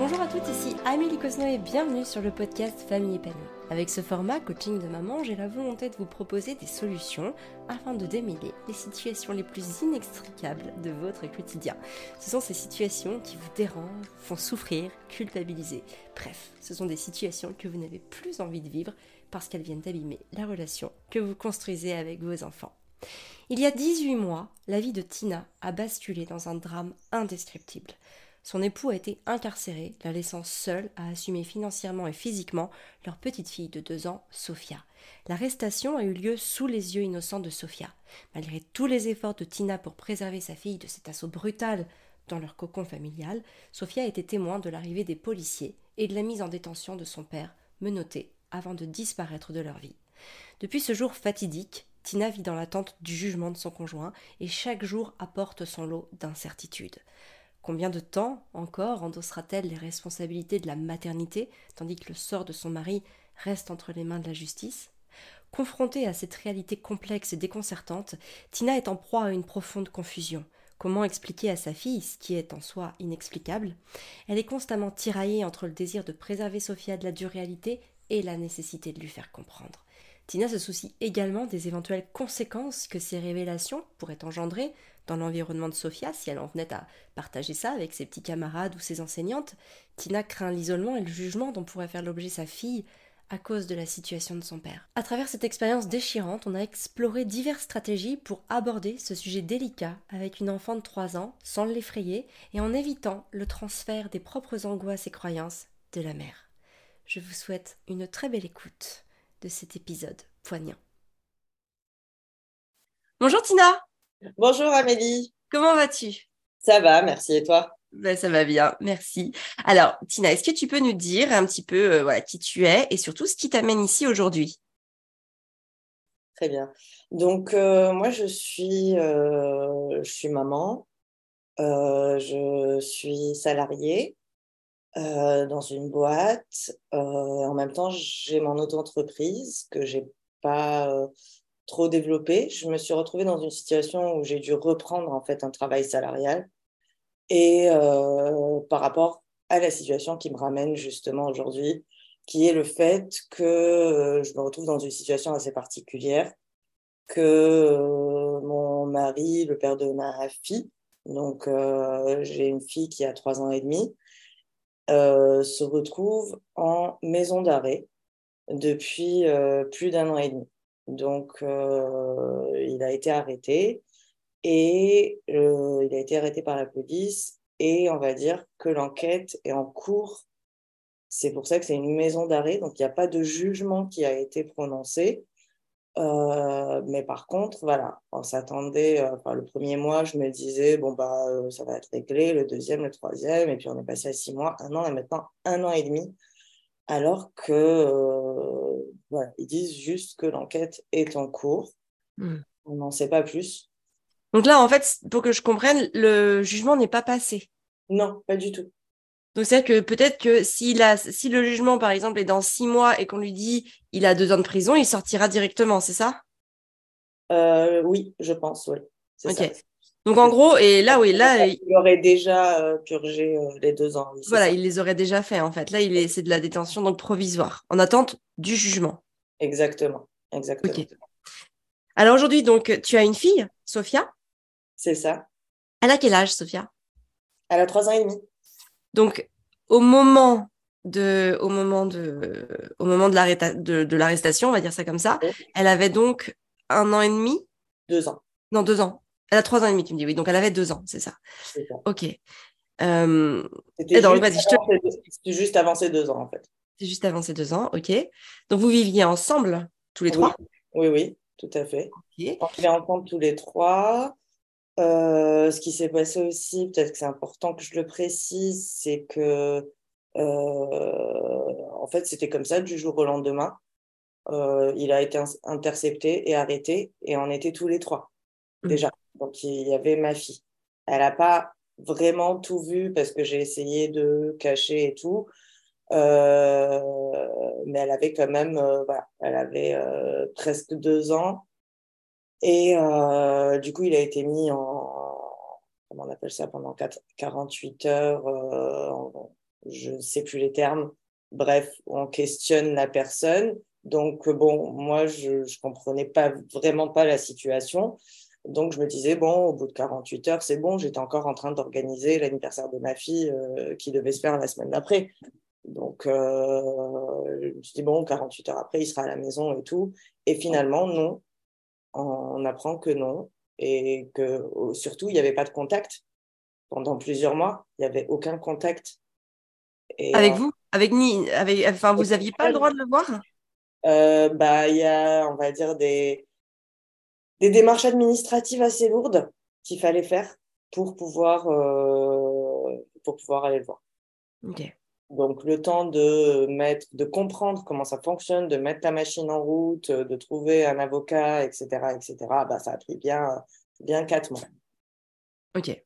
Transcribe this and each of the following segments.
Bonjour à toutes, ici Amélie Cosno et bienvenue sur le podcast Famille épanouie. Avec ce format coaching de maman, j'ai la volonté de vous proposer des solutions afin de démêler les situations les plus inextricables de votre quotidien. Ce sont ces situations qui vous dérangent, font souffrir, culpabiliser. Bref, ce sont des situations que vous n'avez plus envie de vivre parce qu'elles viennent abîmer la relation que vous construisez avec vos enfants. Il y a 18 mois, la vie de Tina a basculé dans un drame indescriptible. Son époux a été incarcéré, la laissant seule à assumer financièrement et physiquement leur petite fille de deux ans, Sophia. L'arrestation a eu lieu sous les yeux innocents de Sophia. Malgré tous les efforts de Tina pour préserver sa fille de cet assaut brutal dans leur cocon familial, Sophia a été témoin de l'arrivée des policiers et de la mise en détention de son père, menotté, avant de disparaître de leur vie. Depuis ce jour fatidique, Tina vit dans l'attente du jugement de son conjoint et chaque jour apporte son lot d'incertitudes. Combien de temps encore endossera-t-elle les responsabilités de la maternité, tandis que le sort de son mari reste entre les mains de la justice? Confrontée à cette réalité complexe et déconcertante, Tina est en proie à une profonde confusion. Comment expliquer à sa fille ce qui est en soi inexplicable? Elle est constamment tiraillée entre le désir de préserver Sophia de la dure réalité et la nécessité de lui faire comprendre. Tina se soucie également des éventuelles conséquences que ces révélations pourraient engendrer dans l'environnement de Sophia si elle en venait à partager ça avec ses petits camarades ou ses enseignantes. Tina craint l'isolement et le jugement dont pourrait faire l'objet sa fille à cause de la situation de son père. À travers cette expérience déchirante, on a exploré diverses stratégies pour aborder ce sujet délicat avec une enfant de 3 ans sans l'effrayer et en évitant le transfert des propres angoisses et croyances de la mère. Je vous souhaite une très belle écoute de cet épisode poignant. Bonjour Tina Bonjour Amélie Comment vas-tu? Ça va, merci. Et toi? Ben, Ça va bien, merci. Alors Tina, est-ce que tu peux nous dire un petit peu euh, voilà, qui tu es et surtout ce qui t'amène ici aujourd'hui? Très bien. Donc euh, moi je suis, euh, je suis maman, je suis salariée dans une boîte. en même temps, j'ai mon auto-entreprise que j'ai pas trop développée. Je me suis retrouvée dans une situation où j'ai dû reprendre en fait un travail salarial et par rapport à la situation qui me ramène justement aujourd'hui, qui est le fait que je me retrouve dans une situation assez particulière, que mon mari, le père de ma fille, donc j'ai une fille qui a trois ans et demi, euh, se retrouve en maison d'arrêt depuis euh, plus d'un an et demi. Donc, euh, il a été arrêté et il a été arrêté par la police et on va dire que l'enquête est en cours. C'est pour ça que c'est une maison d'arrêt, donc il n'y a pas de jugement qui a été prononcé. Euh, mais par contre, voilà, on s'attendait, euh, le premier mois, je me disais, bon, bah, euh, ça va être réglé, le deuxième, le troisième, et puis on est passé à six mois, un an, et maintenant un an et demi, alors que, voilà, ils disent juste que l'enquête est en cours. Hmm. On n'en sait pas plus. Donc là, en fait, pour que je comprenne, le jugement n'est pas passé. Non, pas du tout. Donc c'est-à-dire que peut-être que s'il a, si le jugement, par exemple, est dans six mois et qu'on lui dit il a deux ans de prison, il sortira directement, c'est ça? Euh, Oui, je pense, oui. Ok. Donc en gros, et là, oui, là, il aurait déjà euh, purgé euh, les deux ans. voilà, il les aurait déjà fait en fait. Là, il est, c'est de la détention donc provisoire, en attente du jugement. Exactement, exactement. Alors aujourd'hui, donc, tu as une fille, Sophia? C'est ça. Elle a quel âge, Sophia? Elle a trois ans et demi. Donc, au moment de, au moment de, au moment de, l'arrestation, on va dire ça comme ça, elle avait donc un an et demi? Deux ans. Non, deux ans. Elle a trois ans et demi, tu me dis, oui. Donc, elle avait deux ans, c'est ça. Ça. Ok. Euh... C'était juste, juste, avant ces deux ans, en fait. C'est juste avant ces deux ans, ok. Donc, vous viviez ensemble, tous les trois? Oui, oui, tout à fait. On vivait ensemble tous les trois. Euh, ce qui s'est passé aussi, peut-être que c'est important que je le précise, c'est que euh, en fait, c'était comme ça du jour au lendemain. Euh, il a été intercepté et arrêté et on était tous les trois. Déjà. Donc il y avait ma fille. Elle n'a pas vraiment tout vu parce que j'ai essayé de cacher et tout. mais elle avait quand même, voilà, elle avait presque deux ans. Et euh, du coup, il a été mis en, comment on appelle ça, pendant 4, 48 heures euh, je ne sais plus les termes. Bref, on questionne la personne. Donc, bon, moi, je ne comprenais pas vraiment pas la situation. Donc, je me disais, bon, au bout de 48 heures, c'est bon. J'étais encore en train d'organiser l'anniversaire de ma fille euh, qui devait se faire la semaine d'après. Donc, euh, je me suis dit, bon, 48 heures après, il sera à la maison et tout. Et finalement, non. On apprend que non. Et que surtout, il n'y avait pas de contact pendant plusieurs mois. Il n'y avait aucun contact. avec vous? Avec ni avec, Enfin, vous n'aviez pas le droit de le voir? Euh, bah, Il y a, on va dire, des, des démarches administratives assez lourdes qu'il fallait faire pour pouvoir, euh, pour pouvoir aller le voir. Donc, le temps de, mettre, de comprendre comment ça fonctionne, de mettre ta machine en route, de trouver un avocat, etc., etc., bah, ça a pris bien, bien quatre mois. Ok.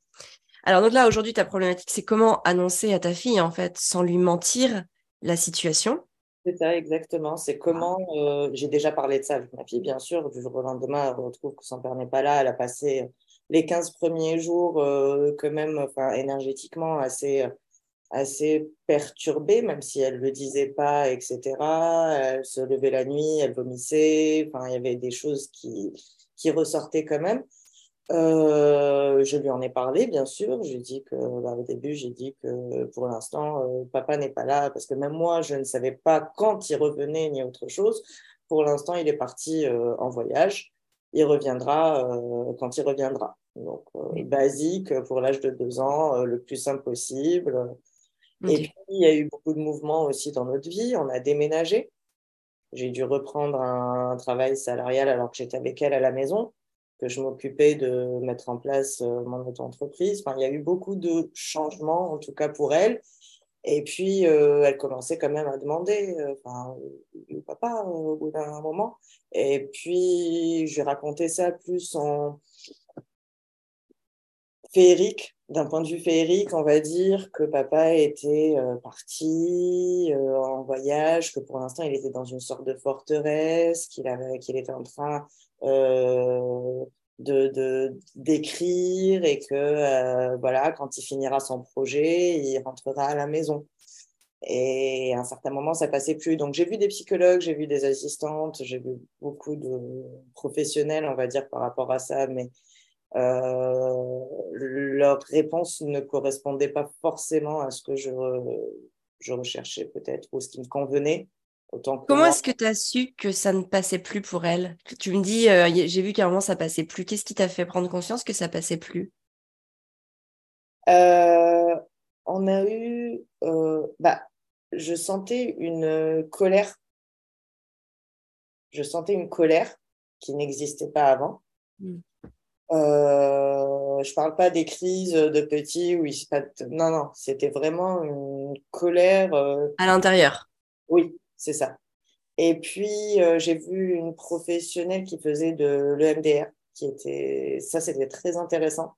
Alors, donc là, aujourd'hui, ta problématique, c'est comment annoncer à ta fille, en fait, sans lui mentir, la situation? C'est ça, exactement. C'est comment. Euh, j'ai déjà parlé de ça avec ma fille, bien sûr. Du jour au lendemain, elle retrouve que son père n'est pas là. Elle a passé les 15 premiers jours, euh, quand même, enfin, énergétiquement, assez, assez perturbée, même si elle ne le disait pas, etc. Elle se levait la nuit, elle vomissait. Enfin, il y avait des choses qui, qui ressortaient quand même. Euh, je lui en ai parlé, bien sûr. J'ai dit que, bah, au début, j'ai dit que pour l'instant, euh, papa n'est pas là parce que même moi, je ne savais pas quand il revenait ni autre chose. Pour l'instant, il est parti euh, en voyage. Il reviendra quand il reviendra. Donc, basique pour l'âge de deux ans, le plus simple possible. Et puis, il y a eu beaucoup de mouvements aussi dans notre vie. On a déménagé. J'ai dû reprendre un travail salarial alors que j'étais avec elle à la maison que je m'occupais de mettre en place euh, mon auto-entreprise. Enfin, il y a eu beaucoup de changements, en tout cas pour elle. Et puis, euh, elle commençait quand même à demander, euh, enfin, papa au bout d'un moment. Et puis, je raconté ça plus en féerique, d'un point de vue féerique, on va dire que papa était parti en voyage, que pour l'instant, il était dans une sorte de forteresse, qu'il avait, qu'il était en train euh, de d'écrire et que euh, voilà quand il finira son projet il rentrera à la maison. Et à un certain moment ça passait plus. Donc j'ai vu des psychologues j'ai vu des assistantes j'ai vu beaucoup de professionnels on va dire par rapport à ça mais euh, leur réponse ne correspondait pas forcément à ce que je, je recherchais peut-être ou ce qui me convenait Comment est-ce que tu as su que ça ne passait plus pour elle? Tu me dis, euh, j'ai vu qu'à un moment ça passait plus. Qu'est-ce qui t'a fait prendre conscience que ça passait plus? Euh, On a eu, euh, bah, je sentais une colère. Je sentais une colère qui n'existait pas avant. Hmm. je parle pas des crises de petits où il se non non c'était vraiment une colère à l'intérieur? Oui c'est ça. Et puis, euh, j'ai vu une professionnelle qui faisait de l'EMDR, qui était, ça, c'était très intéressant.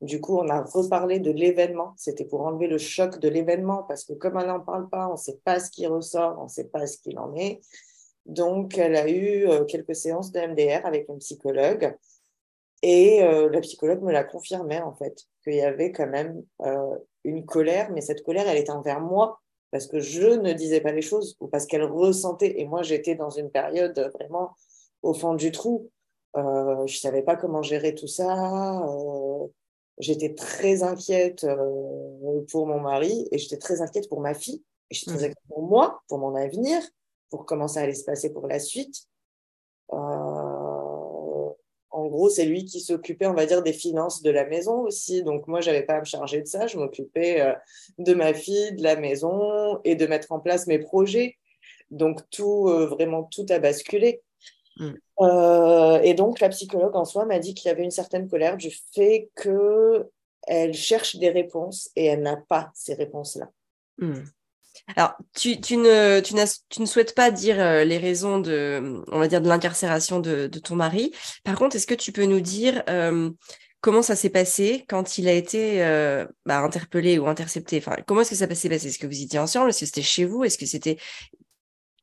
Du coup, on a reparlé de l'événement. C'était pour enlever le choc de l'événement, parce que comme elle n'en parle pas, on ne sait pas ce qui ressort, on ne sait pas ce qu'il en est. Donc, elle a eu euh, quelques séances de MDR avec une psychologue. Et euh, la psychologue me l'a confirmé, en fait, qu'il y avait quand même une colère, mais cette colère, elle était envers moi parce que je ne disais pas les choses ou parce qu'elle ressentait. Et moi, j'étais dans une période vraiment au fond du trou. Euh, je ne savais pas comment gérer tout ça. Euh, j'étais très inquiète euh, pour mon mari et j'étais très inquiète pour ma fille. Et j'étais très inquiète pour moi, pour mon avenir, pour comment ça allait se passer pour la suite. En gros, c'est lui qui s'occupait, on va dire, des finances de la maison aussi. Donc moi, j'avais pas à me charger de ça. Je m'occupais euh, de ma fille, de la maison et de mettre en place mes projets. Donc tout, euh, vraiment, tout a basculé. Mm. Euh, et donc la psychologue en soi m'a dit qu'il y avait une certaine colère du fait que elle cherche des réponses et elle n'a pas ces réponses-là. Mm. Alors, tu, ne, tu, ne, souhaites pas dire euh, les raisons de, on va dire, de l'incarcération de, ton mari. Par contre, est-ce que tu peux nous dire euh, comment ça s'est passé quand il a été euh, bah, interpellé ou intercepté? Enfin, Comment est-ce que ça s'est passé? Est-ce que vous étiez ensemble? Est-ce que c'était chez vous? Est-ce que c'était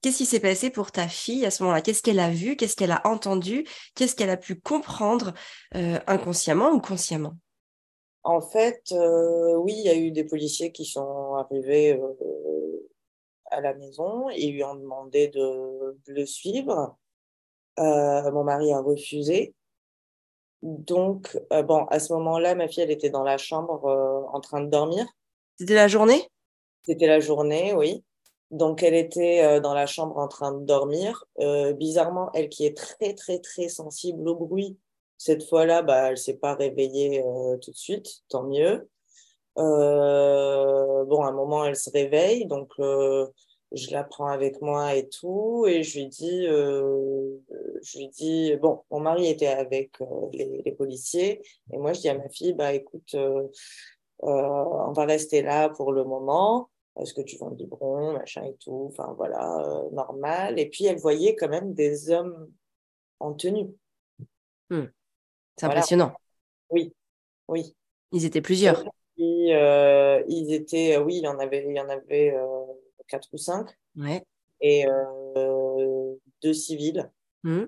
Qu'est-ce qui s'est passé pour ta fille à ce moment-là? Qu'est-ce qu'elle a vu? Qu'est-ce qu'elle a entendu? Qu'est-ce qu'elle a pu comprendre inconsciemment ou consciemment? En fait, oui, il y a eu des policiers qui sont arrivés à la maison et lui ont demandé de, le suivre. mon mari a refusé. Donc, bon, à ce moment-là, ma fille, elle était dans la chambre en train de dormir. C'était la journée? C'était la journée, oui. Donc, elle était dans la chambre en train de dormir. bizarrement, elle qui est très, très, très sensible au bruit, cette fois-là, bah, elle ne s'est pas réveillée tout de suite, tant mieux. bon, à un moment, elle se réveille, donc je la prends avec moi et tout, et je lui dis, je lui dis, bon, mon mari était avec les, policiers, et moi je dis à ma fille, bah écoute, on va rester là pour le moment est-ce que tu vends le biberon, machin et tout, enfin voilà, euh, normal. Et puis elle voyait quand même des hommes en tenue. Hmm. C'est impressionnant. Oui, oui. Ils étaient plusieurs. Euh, ils étaient, euh, oui, il y en avait, il y en avait quatre ou cinq. Ouais. Et deux civils. Hmm.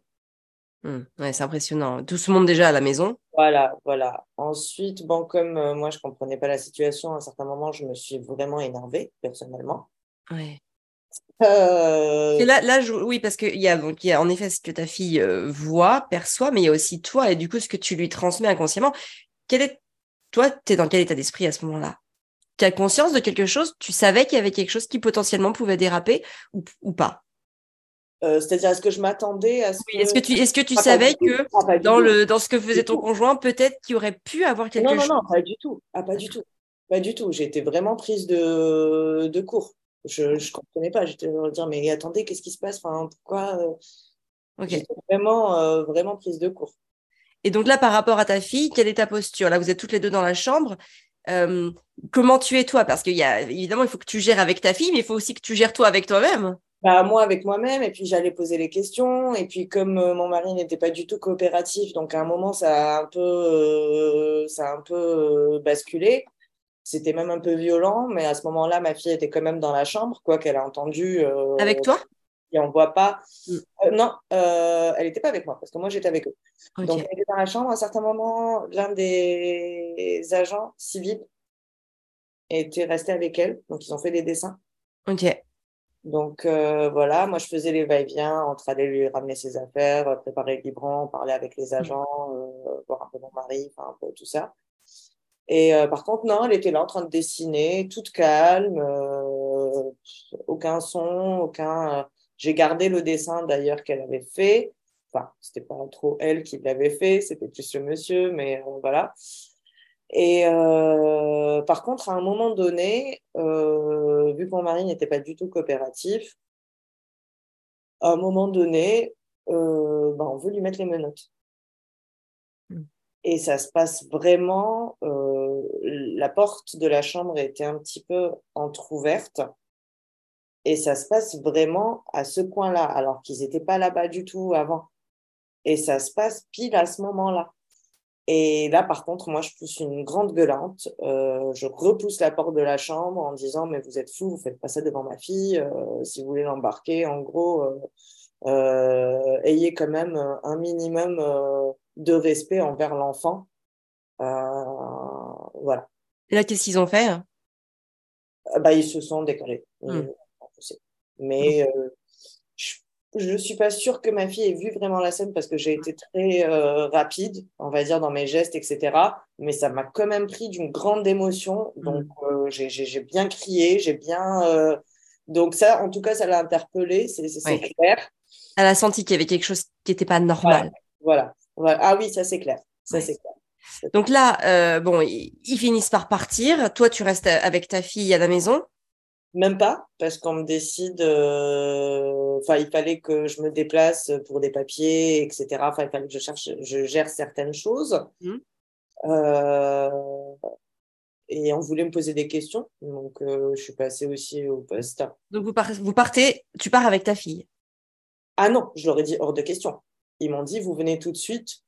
Hmm. Ouais, c'est impressionnant. Tout ce monde déjà à la maison. Voilà, voilà. Ensuite, bon, comme euh, moi, je comprenais pas la situation, à un certain moment, je me suis vraiment énervée, personnellement. Ouais. Euh... là, là oui, parce qu'il y, a, donc, y a en effet ce que ta fille euh, voit, perçoit, mais il y a aussi toi et du coup ce que tu lui transmets inconsciemment. Quel est... Toi, tu es dans quel état d'esprit à ce moment-là? Tu as conscience de quelque chose? Tu savais qu'il y avait quelque chose qui potentiellement pouvait déraper ou, ou pas? Euh, c'est-à-dire, est-ce que je m'attendais à ce oui, Est-ce que tu, est-ce que tu savais que ah, dans, le, dans ce que faisait ton conjoint, peut-être qu'il aurait pu avoir quelque chose Non, non, non, pas du tout. Ah, pas du tout. Pas du tout. J'étais vraiment prise de, de cours. Je ne comprenais pas. J'étais en dire, mais attendez, qu'est-ce qui se passe? Enfin, Pourquoi euh, J'étais vraiment, euh, vraiment prise de cours. Et donc là, par rapport à ta fille, quelle est ta posture? Là, vous êtes toutes les deux dans la chambre. comment tu es toi? Parce qu'il y a évidemment, il faut que tu gères avec ta fille, mais il faut aussi que tu gères toi avec toi-même bah, moi avec moi-même et puis j'allais poser les questions et puis comme euh, mon mari n'était pas du tout coopératif donc à un moment ça a un peu euh, ça a un peu euh, basculé c'était même un peu violent mais à ce moment-là ma fille était quand même dans la chambre quoi qu'elle a entendu avec toi? et on voit pas. Mm. non elle n'était pas avec moi parce que moi j'étais avec eux. Donc elle était dans la chambre. À un certain moment l'un des agents civils était resté avec elle. Donc ils ont fait des dessins. Ok. Donc euh, voilà, moi je faisais les va-et-vient entre aller lui ramener ses affaires, euh, préparer le librant, parler avec les mmh. agents, euh, voir un peu mon mari, enfin un peu tout ça. Et par contre, non, elle était là en train de dessiner, toute calme, aucun son, aucun. J'ai gardé le dessin d'ailleurs qu'elle avait fait. Enfin, c'était pas trop elle qui l'avait fait, c'était plus le monsieur, mais voilà. Et euh, par contre, à un moment donné, euh, vu que mon mari n'était pas du tout coopératif, à un moment donné, euh, ben, on veut lui mettre les menottes. Hmm. Et ça se passe vraiment, la porte de la chambre était un petit peu entr'ouverte. Et ça se passe vraiment à ce coin-là, alors qu'ils n'étaient pas là-bas du tout avant. Et ça se passe pile à ce moment-là. Et là, par contre, moi, je pousse une grande gueulante. Euh, je repousse la porte de la chambre en disant Mais vous êtes fou, vous faites pas ça devant ma fille. Euh, si vous voulez l'embarquer, en gros, euh, ayez quand même un minimum de respect envers l'enfant. Voilà. Et là, qu'est-ce qu'ils ont fait? Bah, Ils se sont décalés. Mmh. Mais je ne suis pas sûre que ma fille ait vu vraiment la scène parce que j'ai été très euh, rapide, on va dire, dans mes gestes, etc. Mais ça m'a quand même pris d'une grande émotion. Donc, mm. euh, j'ai bien crié, j'ai bien. Euh, donc, ça, en tout cas, ça l'a interpellée, c'est clair. Elle a senti qu'il y avait quelque chose qui n'était pas normal. Voilà. Ah oui, ça, c'est clair. Ça, c'est clair. Donc là, bon, ils finissent par partir. Toi, tu restes avec ta fille à la maison? Même pas, parce qu'on me décide. Euh, enfin, il fallait que je me déplace pour des papiers, etc. Enfin, il fallait que je cherche, je gère certaines choses. Mmh. Euh, et on voulait me poser des questions, donc euh, je suis passée aussi au poste. Donc vous, vous partez, tu pars avec ta fille? Ah non, je leur ai dit hors de question. Ils m'ont dit vous venez tout de suite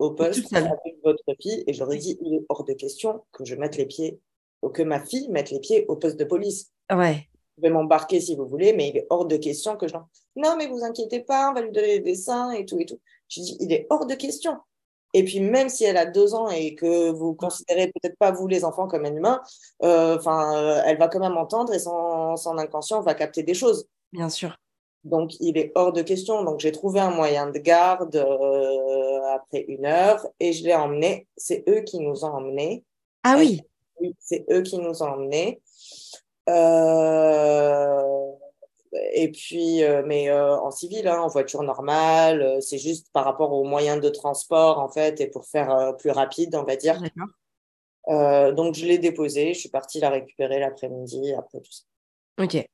au poste avec votre fille, et je leur ai dit il est hors de question que je mette les pieds, ou que ma fille mette les pieds au poste de police. Ouais. Vous pouvez m'embarquer si vous voulez, mais il est hors de question que je. Non, mais vous inquiétez pas, on va lui donner des dessins et tout et tout. Je dis, il est hors de question. Et puis, même si elle a deux ans et que vous considérez peut-être pas, vous, les enfants, comme un humain, euh, enfin, euh, elle va quand même entendre et son, son inconscient va capter des choses. Bien sûr. Donc, il est hors de question. Donc, j'ai trouvé un moyen de garde euh, après une heure et je l'ai emmené. C'est eux qui nous ont emmenés. Ah oui. Oui, c'est eux qui nous ont emmenés. Euh, et puis, euh, mais en civil, hein, en voiture normale, c'est juste par rapport aux moyens de transport, en fait, et pour faire plus rapide, on va dire. donc, je l'ai déposée, je suis partie la récupérer l'après-midi, après tout ça. Ok.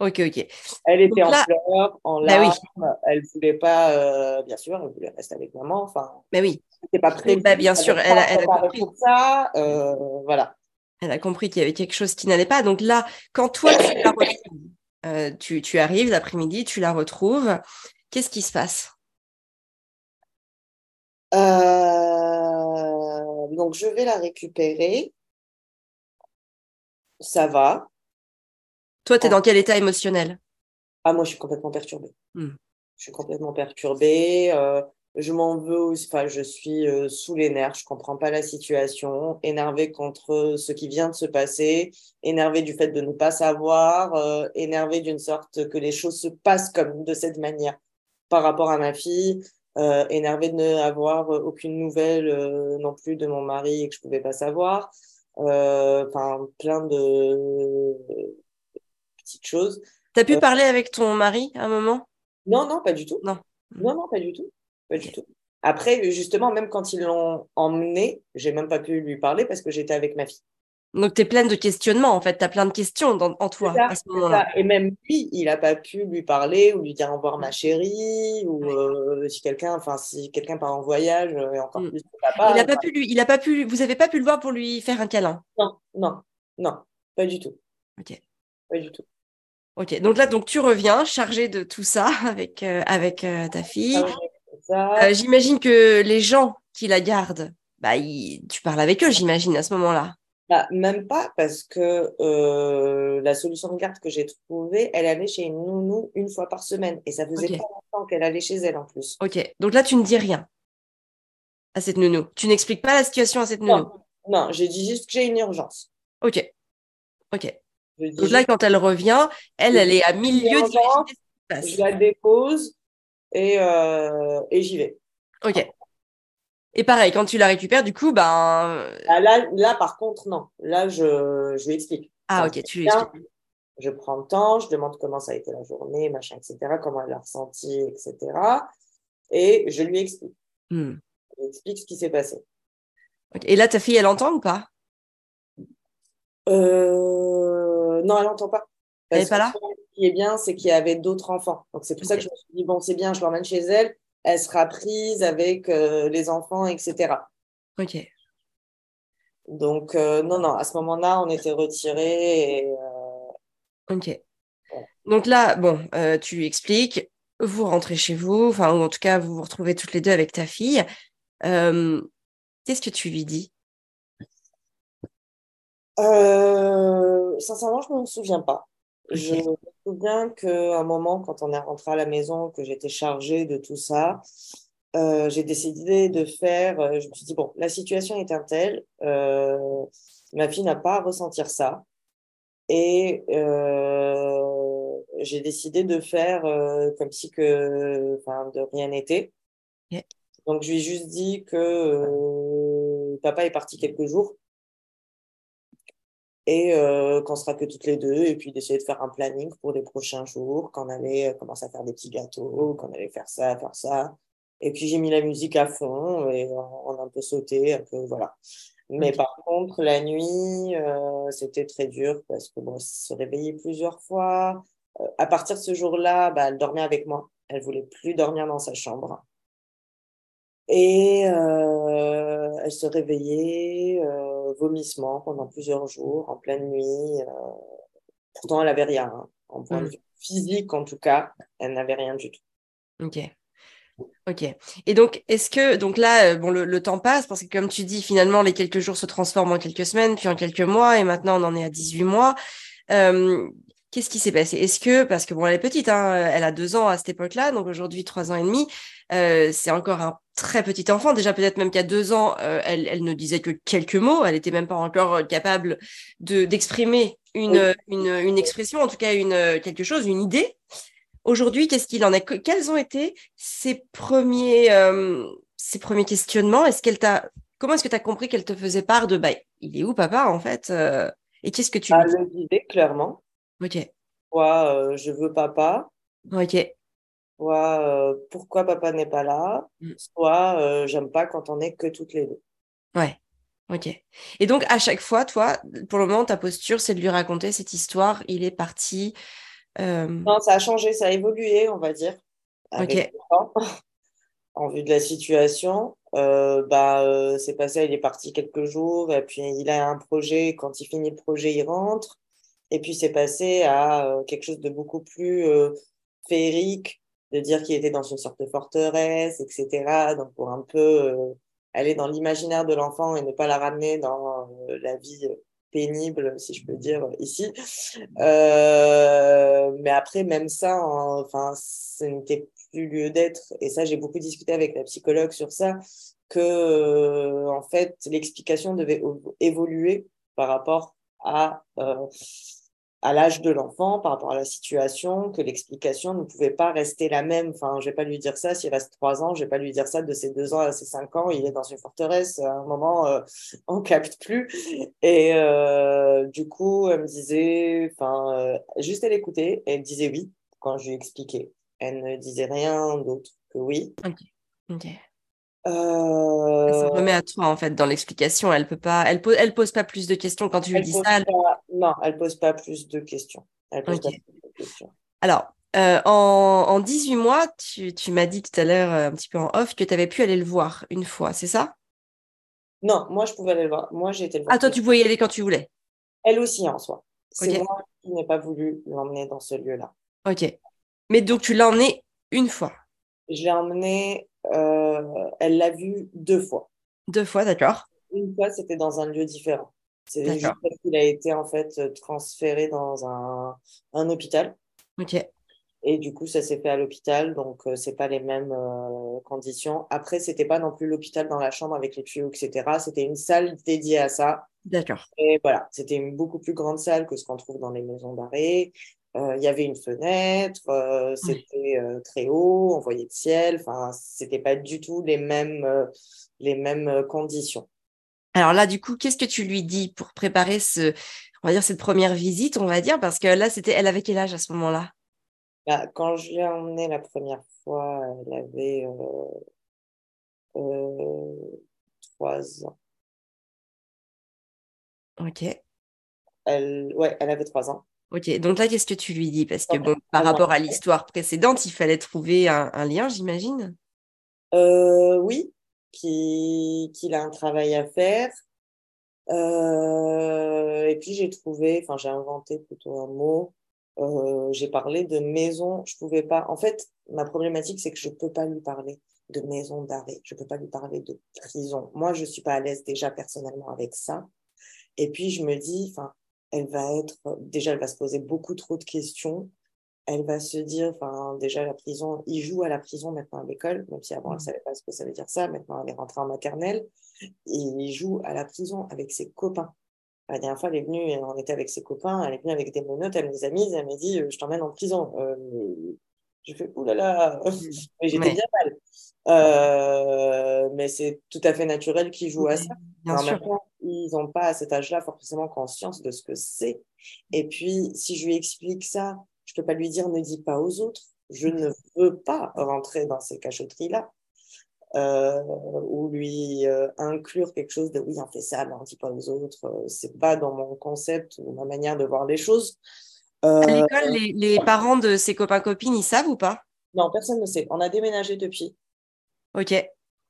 Ok, ok. Elle était en pleurs, en bah larmes. oui. Elle voulait pas, bien sûr, elle voulait rester avec maman. Enfin, mais oui. C'était pas prévu. Bah, bien sûr, elle, elle, a compris. Pour ça, voilà. Elle a compris qu'il y avait quelque chose qui n'allait pas. Donc là, quand toi, tu la retrouves, euh, tu, arrives l'après-midi, tu la retrouves. Qu'est-ce qui se passe? Euh, Donc, je vais la récupérer. Ça va. Toi, tu es dans quel état émotionnel? Ah, moi, je suis complètement perturbée. Hmm. Je suis complètement perturbée. Euh, je m'en veux, enfin, je suis euh, sous les nerfs, je comprends pas la situation, énervée contre ce qui vient de se passer, énervée du fait de ne pas savoir, euh, énervée d'une sorte que les choses se passent comme de cette manière par rapport à ma fille, énervée de n'avoir aucune nouvelle non plus de mon mari et que je pouvais pas savoir, enfin, plein de petites choses. Tu as pu parler avec ton mari à un moment? Non, non, pas du tout. Non. Non, non, pas du tout. Pas du tout. Après, justement, même quand ils l'ont emmené, j'ai même pas pu lui parler parce que j'étais avec ma fille. Donc, tu es pleine de questionnements, en fait. Tu as plein de questions en toi à ce moment-là. Et même lui, il n'a pas pu lui parler ou lui dire au revoir, ma chérie, ou euh, si quelqu'un enfin, si quelqu'un part en voyage, euh, et encore mm. plus papa. Il a pas pu lui, il a pas pu, vous n'avez pas pu le voir pour lui faire un câlin? Non, non, non, pas du tout. Ok. Pas du tout. Ok, donc là, donc tu reviens chargé de tout ça avec, euh, avec ta fille. Ah euh, j'imagine que les gens qui la gardent, bah, tu parles avec eux, j'imagine, à ce moment-là. Bah, même pas, parce que euh, la solution de garde que j'ai trouvée, elle allait chez une nounou une fois par semaine. Et ça faisait pas longtemps qu'elle allait chez elle en plus. Ok, donc là, tu ne dis rien à cette nounou. Tu n'expliques pas la situation à cette nounou. Non, non j'ai dit juste que j'ai une urgence. Ok, ok. Donc là, quand elle revient, elle, elle est à milieu de Je la dépose, et, euh, et j'y vais. Ok. Et pareil, quand tu la récupères, du coup, ben. Ah, là, là, par contre, non. Là, je, je lui explique. Ah, ok, tu lui expliques. Je prends le temps, je demande comment ça a été la journée, machin, etc., comment elle a ressenti, etc. Et je lui explique. Hmm. Je lui explique ce qui s'est passé. Et là, ta fille, elle entend ou pas? Euh... Non, elle n'entend pas. elle n'est pas là qui est bien, c'est qu'il y avait d'autres enfants. Donc, c'est pour ça que je me suis dit, bon, c'est bien, je l'emmène chez elle, elle sera prise avec euh, les enfants, etc. Ok. Donc, euh, non, non, à ce moment-là, on était retirés. Et, euh, Ok. Donc là, bon, tu expliques, vous rentrez chez vous, enfin, ou en tout cas, vous vous retrouvez toutes les deux avec ta fille. Qu'est-ce que tu lui dis? Sincèrement, je ne me souviens pas. Je me souviens qu'à un moment, quand on est rentré à la maison, que j'étais chargée de tout ça, euh, j'ai décidé de faire. Euh, je me suis dit, bon, la situation est un telle, euh, ma fille n'a pas à ressentir ça. Et j'ai décidé de faire comme si que, de rien n'était. Donc, je lui ai juste dit que papa est parti quelques jours et euh, qu'on sera que toutes les deux, et puis d'essayer de faire un planning pour les prochains jours, qu'on allait euh, commencer à faire des petits gâteaux, qu'on allait faire ça, faire ça. Et puis j'ai mis la musique à fond, et on a un peu sauté, un peu, voilà. Mais par contre, la nuit, euh, c'était très dur parce que bon, se réveillait plusieurs fois. à partir de ce jour-là, bah, elle dormait avec moi. Elle voulait plus dormir dans sa chambre. Et elle se réveillait vomissement pendant plusieurs jours, en pleine nuit. Euh, pourtant, elle n'avait rien. Hein. En point de mm. vue physique, en tout cas, elle n'avait rien du tout. Ok. Ok. Et donc, est-ce que, donc là, euh, bon, le, temps passe parce que, comme tu dis, finalement, les quelques jours se transforment en quelques semaines, puis en quelques mois, et maintenant, on en est à 18 mois. Euh, Qu'est-ce qui s'est passé? Est-ce que, parce que bon, elle est petite, hein, elle a deux ans à cette époque-là, donc aujourd'hui trois ans et demi, euh, c'est encore un très petit enfant. Déjà, peut-être même qu'à deux ans, euh, elle, elle, ne disait que quelques mots. Elle était même pas encore capable de d'exprimer une, une, une, expression, en tout cas une quelque chose, une idée. Aujourd'hui, qu'est-ce qu'il en est? Quels ont été ses premiers, euh, ses premiers questionnements? Est-ce qu'elle t'a Comment est-ce que tu as compris qu'elle te faisait part de bah, il est où papa en fait Et qu'est-ce que tu Elle le disait clairement. Ok. Soit euh, je veux papa. Ok. Soit euh, pourquoi papa n'est pas là? Mm. Soit euh, j'aime pas quand on est que toutes les deux. Ouais. Ok. Et donc à chaque fois, toi, pour le moment, ta posture, c'est de lui raconter cette histoire. Il est parti. Non, ça a changé, ça a évolué, on va dire. ok. en vue de la situation. Euh, bah, c'est passé, il est parti quelques jours, et puis il a un projet, quand il finit le projet, il rentre. Et puis c'est passé à euh, quelque chose de beaucoup plus euh, féerique, de dire qu'il était dans une sorte de forteresse, etc. Donc pour un peu euh, aller dans l'imaginaire de l'enfant et ne pas la ramener dans la vie pénible, si je peux dire, ici. mais après, même ça, enfin, ce n'était plus lieu d'être. Et ça, j'ai beaucoup discuté avec la psychologue sur ça, que en fait, l'explication devait évoluer par rapport à à l'âge de l'enfant, par rapport à la situation, que l'explication ne pouvait pas rester la même. Enfin, je vais pas lui dire ça s'il reste trois ans, je vais pas lui dire ça de ses deux ans à ses cinq ans, il est dans une forteresse, à un moment, euh, on capte plus. Et euh, du coup, elle me disait, enfin, euh, juste elle écoutait, elle disait oui quand je lui expliquais. Elle ne disait rien d'autre que oui. Ok. ok. Euh... Elle se remet à toi en fait dans l'explication. Elle peut pas, elle pose, elle pose pas plus de questions quand tu lui dis ça. Non, elle pose pas plus de questions. Alors, euh, en, en, 18 mois, tu, tu m'as dit tout à l'heure euh, un petit peu en off que tu avais pu aller le voir une fois, c'est ça? Non, moi je pouvais aller le voir. Moi j'ai été le voir. Ah, toi tu pouvais y aller quand tu voulais? Elle aussi en soi. C'est moi qui n'ai pas voulu l'emmener dans ce lieu-là. Ok. Mais donc tu l'as emmené une fois Je l'ai emmené euh, elle l'a vu deux fois. Deux fois, d'accord. Une fois, c'était dans un lieu différent. C'est juste parce qu'il a été en fait transféré dans un, un hôpital. Ok. Et du coup, ça s'est fait à l'hôpital, donc euh, c'est pas les mêmes euh, conditions. Après, c'était pas non plus l'hôpital dans la chambre avec les tuyaux, etc. C'était une salle dédiée à ça. D'accord. Et voilà, c'était une beaucoup plus grande salle que ce qu'on trouve dans les maisons d'arrêt. Euh, il y avait une fenêtre, euh, c'était euh, très haut, on voyait le ciel, enfin, c'était pas du tout les mêmes, les mêmes conditions. Alors là, du coup, qu'est-ce que tu lui dis pour préparer ce, on va dire, cette première visite, on va dire, parce que là, c'était, elle avait quel âge à ce moment-là? Bah, Quand je l'ai emmenée la première fois, elle avait trois ans. Ok. Elle, ouais, elle avait trois ans. Ok, donc là, qu'est-ce que tu lui dis? Parce que bon, par rapport à l'histoire précédente, il fallait trouver un, lien, j'imagine? Euh, oui, qu'il a un travail à faire. Euh, et puis j'ai trouvé, enfin j'ai inventé plutôt un mot. Euh, j'ai parlé de maison. Je pouvais pas. En fait, ma problématique, c'est que je peux pas lui parler de maison d'arrêt. Je peux pas lui parler de prison. Moi, je suis pas à l'aise déjà personnellement avec ça. Et puis je me dis, enfin, elle va être, déjà, elle va se poser beaucoup trop de questions. Elle va se dire, enfin, déjà, la prison, il joue à la prison maintenant à l'école, même si avant, elle ne mmh. savait pas ce que ça veut dire ça. Maintenant, elle est rentrée en maternelle. Et il joue à la prison avec ses copains. La dernière fois, elle est venue, on était avec ses copains, elle est venue avec des menottes, elle les a mises, elle m'a dit, euh, je t'emmène en prison. Euh, je fais, oulala, là là, j'étais bien mal. Euh, mais c'est tout à fait naturel qu'ils jouent à ça. Bien sûr ils n'ont pas à cet âge-là forcément conscience de ce que c'est. Et puis, si je lui explique ça, je ne peux pas lui dire ne dis pas aux autres. Je ne veux pas rentrer dans ces cachotteries-là. Euh, ou lui euh, inclure quelque chose de oui, on fait ça, mais on ne dit pas aux autres. C'est pas dans mon concept ou ma manière de voir les choses. À l'école, les, les, parents de ses copains-copines, ils savent ou pas? Non, personne ne sait. On a déménagé depuis. Ok.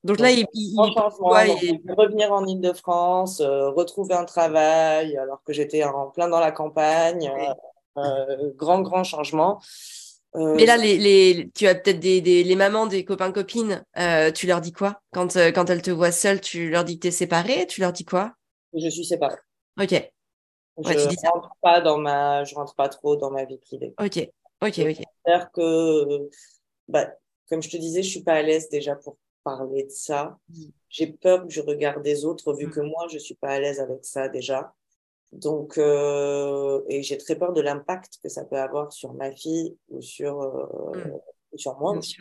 Donc là, il, revenir en Ile-de-France, euh, retrouver un travail alors que j'étais en plein dans la campagne, euh, euh, grand grand changement. Mais là, les, les, tu as peut-être des, des, les mamans des copains copines. tu leur dis quoi? Quand quand elles te voient seule Tu leur dis que tu es séparée? Tu leur dis quoi? Je suis séparée. Ok. Je ne rentre pas dans ma, je rentre pas trop dans ma vie privée. Ok, ok, ok. C'est-à-dire que, bah, comme je te disais, je suis pas à l'aise déjà pour parler de ça. Mm. J'ai peur que je regarde des autres, vu mm. que moi, je suis pas à l'aise avec ça déjà. Donc, euh, et j'ai très peur de l'impact que ça peut avoir sur ma fille ou sur, euh, mm. sur moi aussi.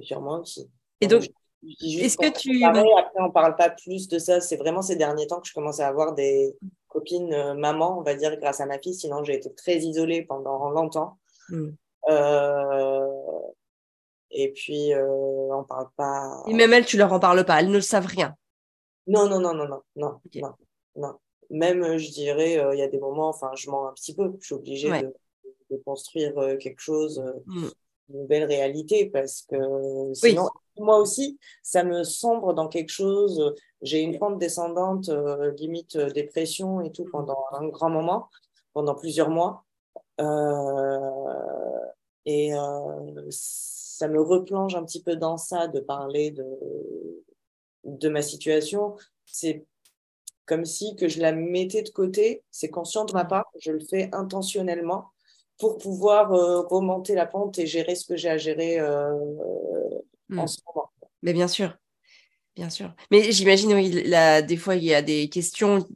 sur moi aussi. Et donc, est-ce que tu. après, on parle pas plus de ça. C'est vraiment ces derniers temps que je commence à avoir des copines euh, maman, on va dire, grâce à ma fille. Sinon, j'ai été très isolée pendant longtemps. Et puis, euh, on parle pas. Et même elles, tu leur en parles pas, elles ne savent rien. Non, non, non, non, non, non, non, non. Même, euh, je dirais, euh, il y a des moments, enfin, je mens un petit peu. Je suis obligée de, de, construire quelque chose, mm. une belle réalité, parce que sinon, moi aussi, ça me sombre dans quelque chose. J'ai une pente descendante, limite dépression et tout, pendant un grand moment, pendant plusieurs mois. et ça me replonge un petit peu dans ça de parler de, de ma situation. C'est comme si que je la mettais de côté, c'est conscient de ma part, je le fais intentionnellement pour pouvoir euh, remonter la pente et gérer ce que j'ai à gérer euh, en hmm. ce moment. Mais bien sûr, bien sûr. Mais j'imagine, oui, des fois, il y a des questions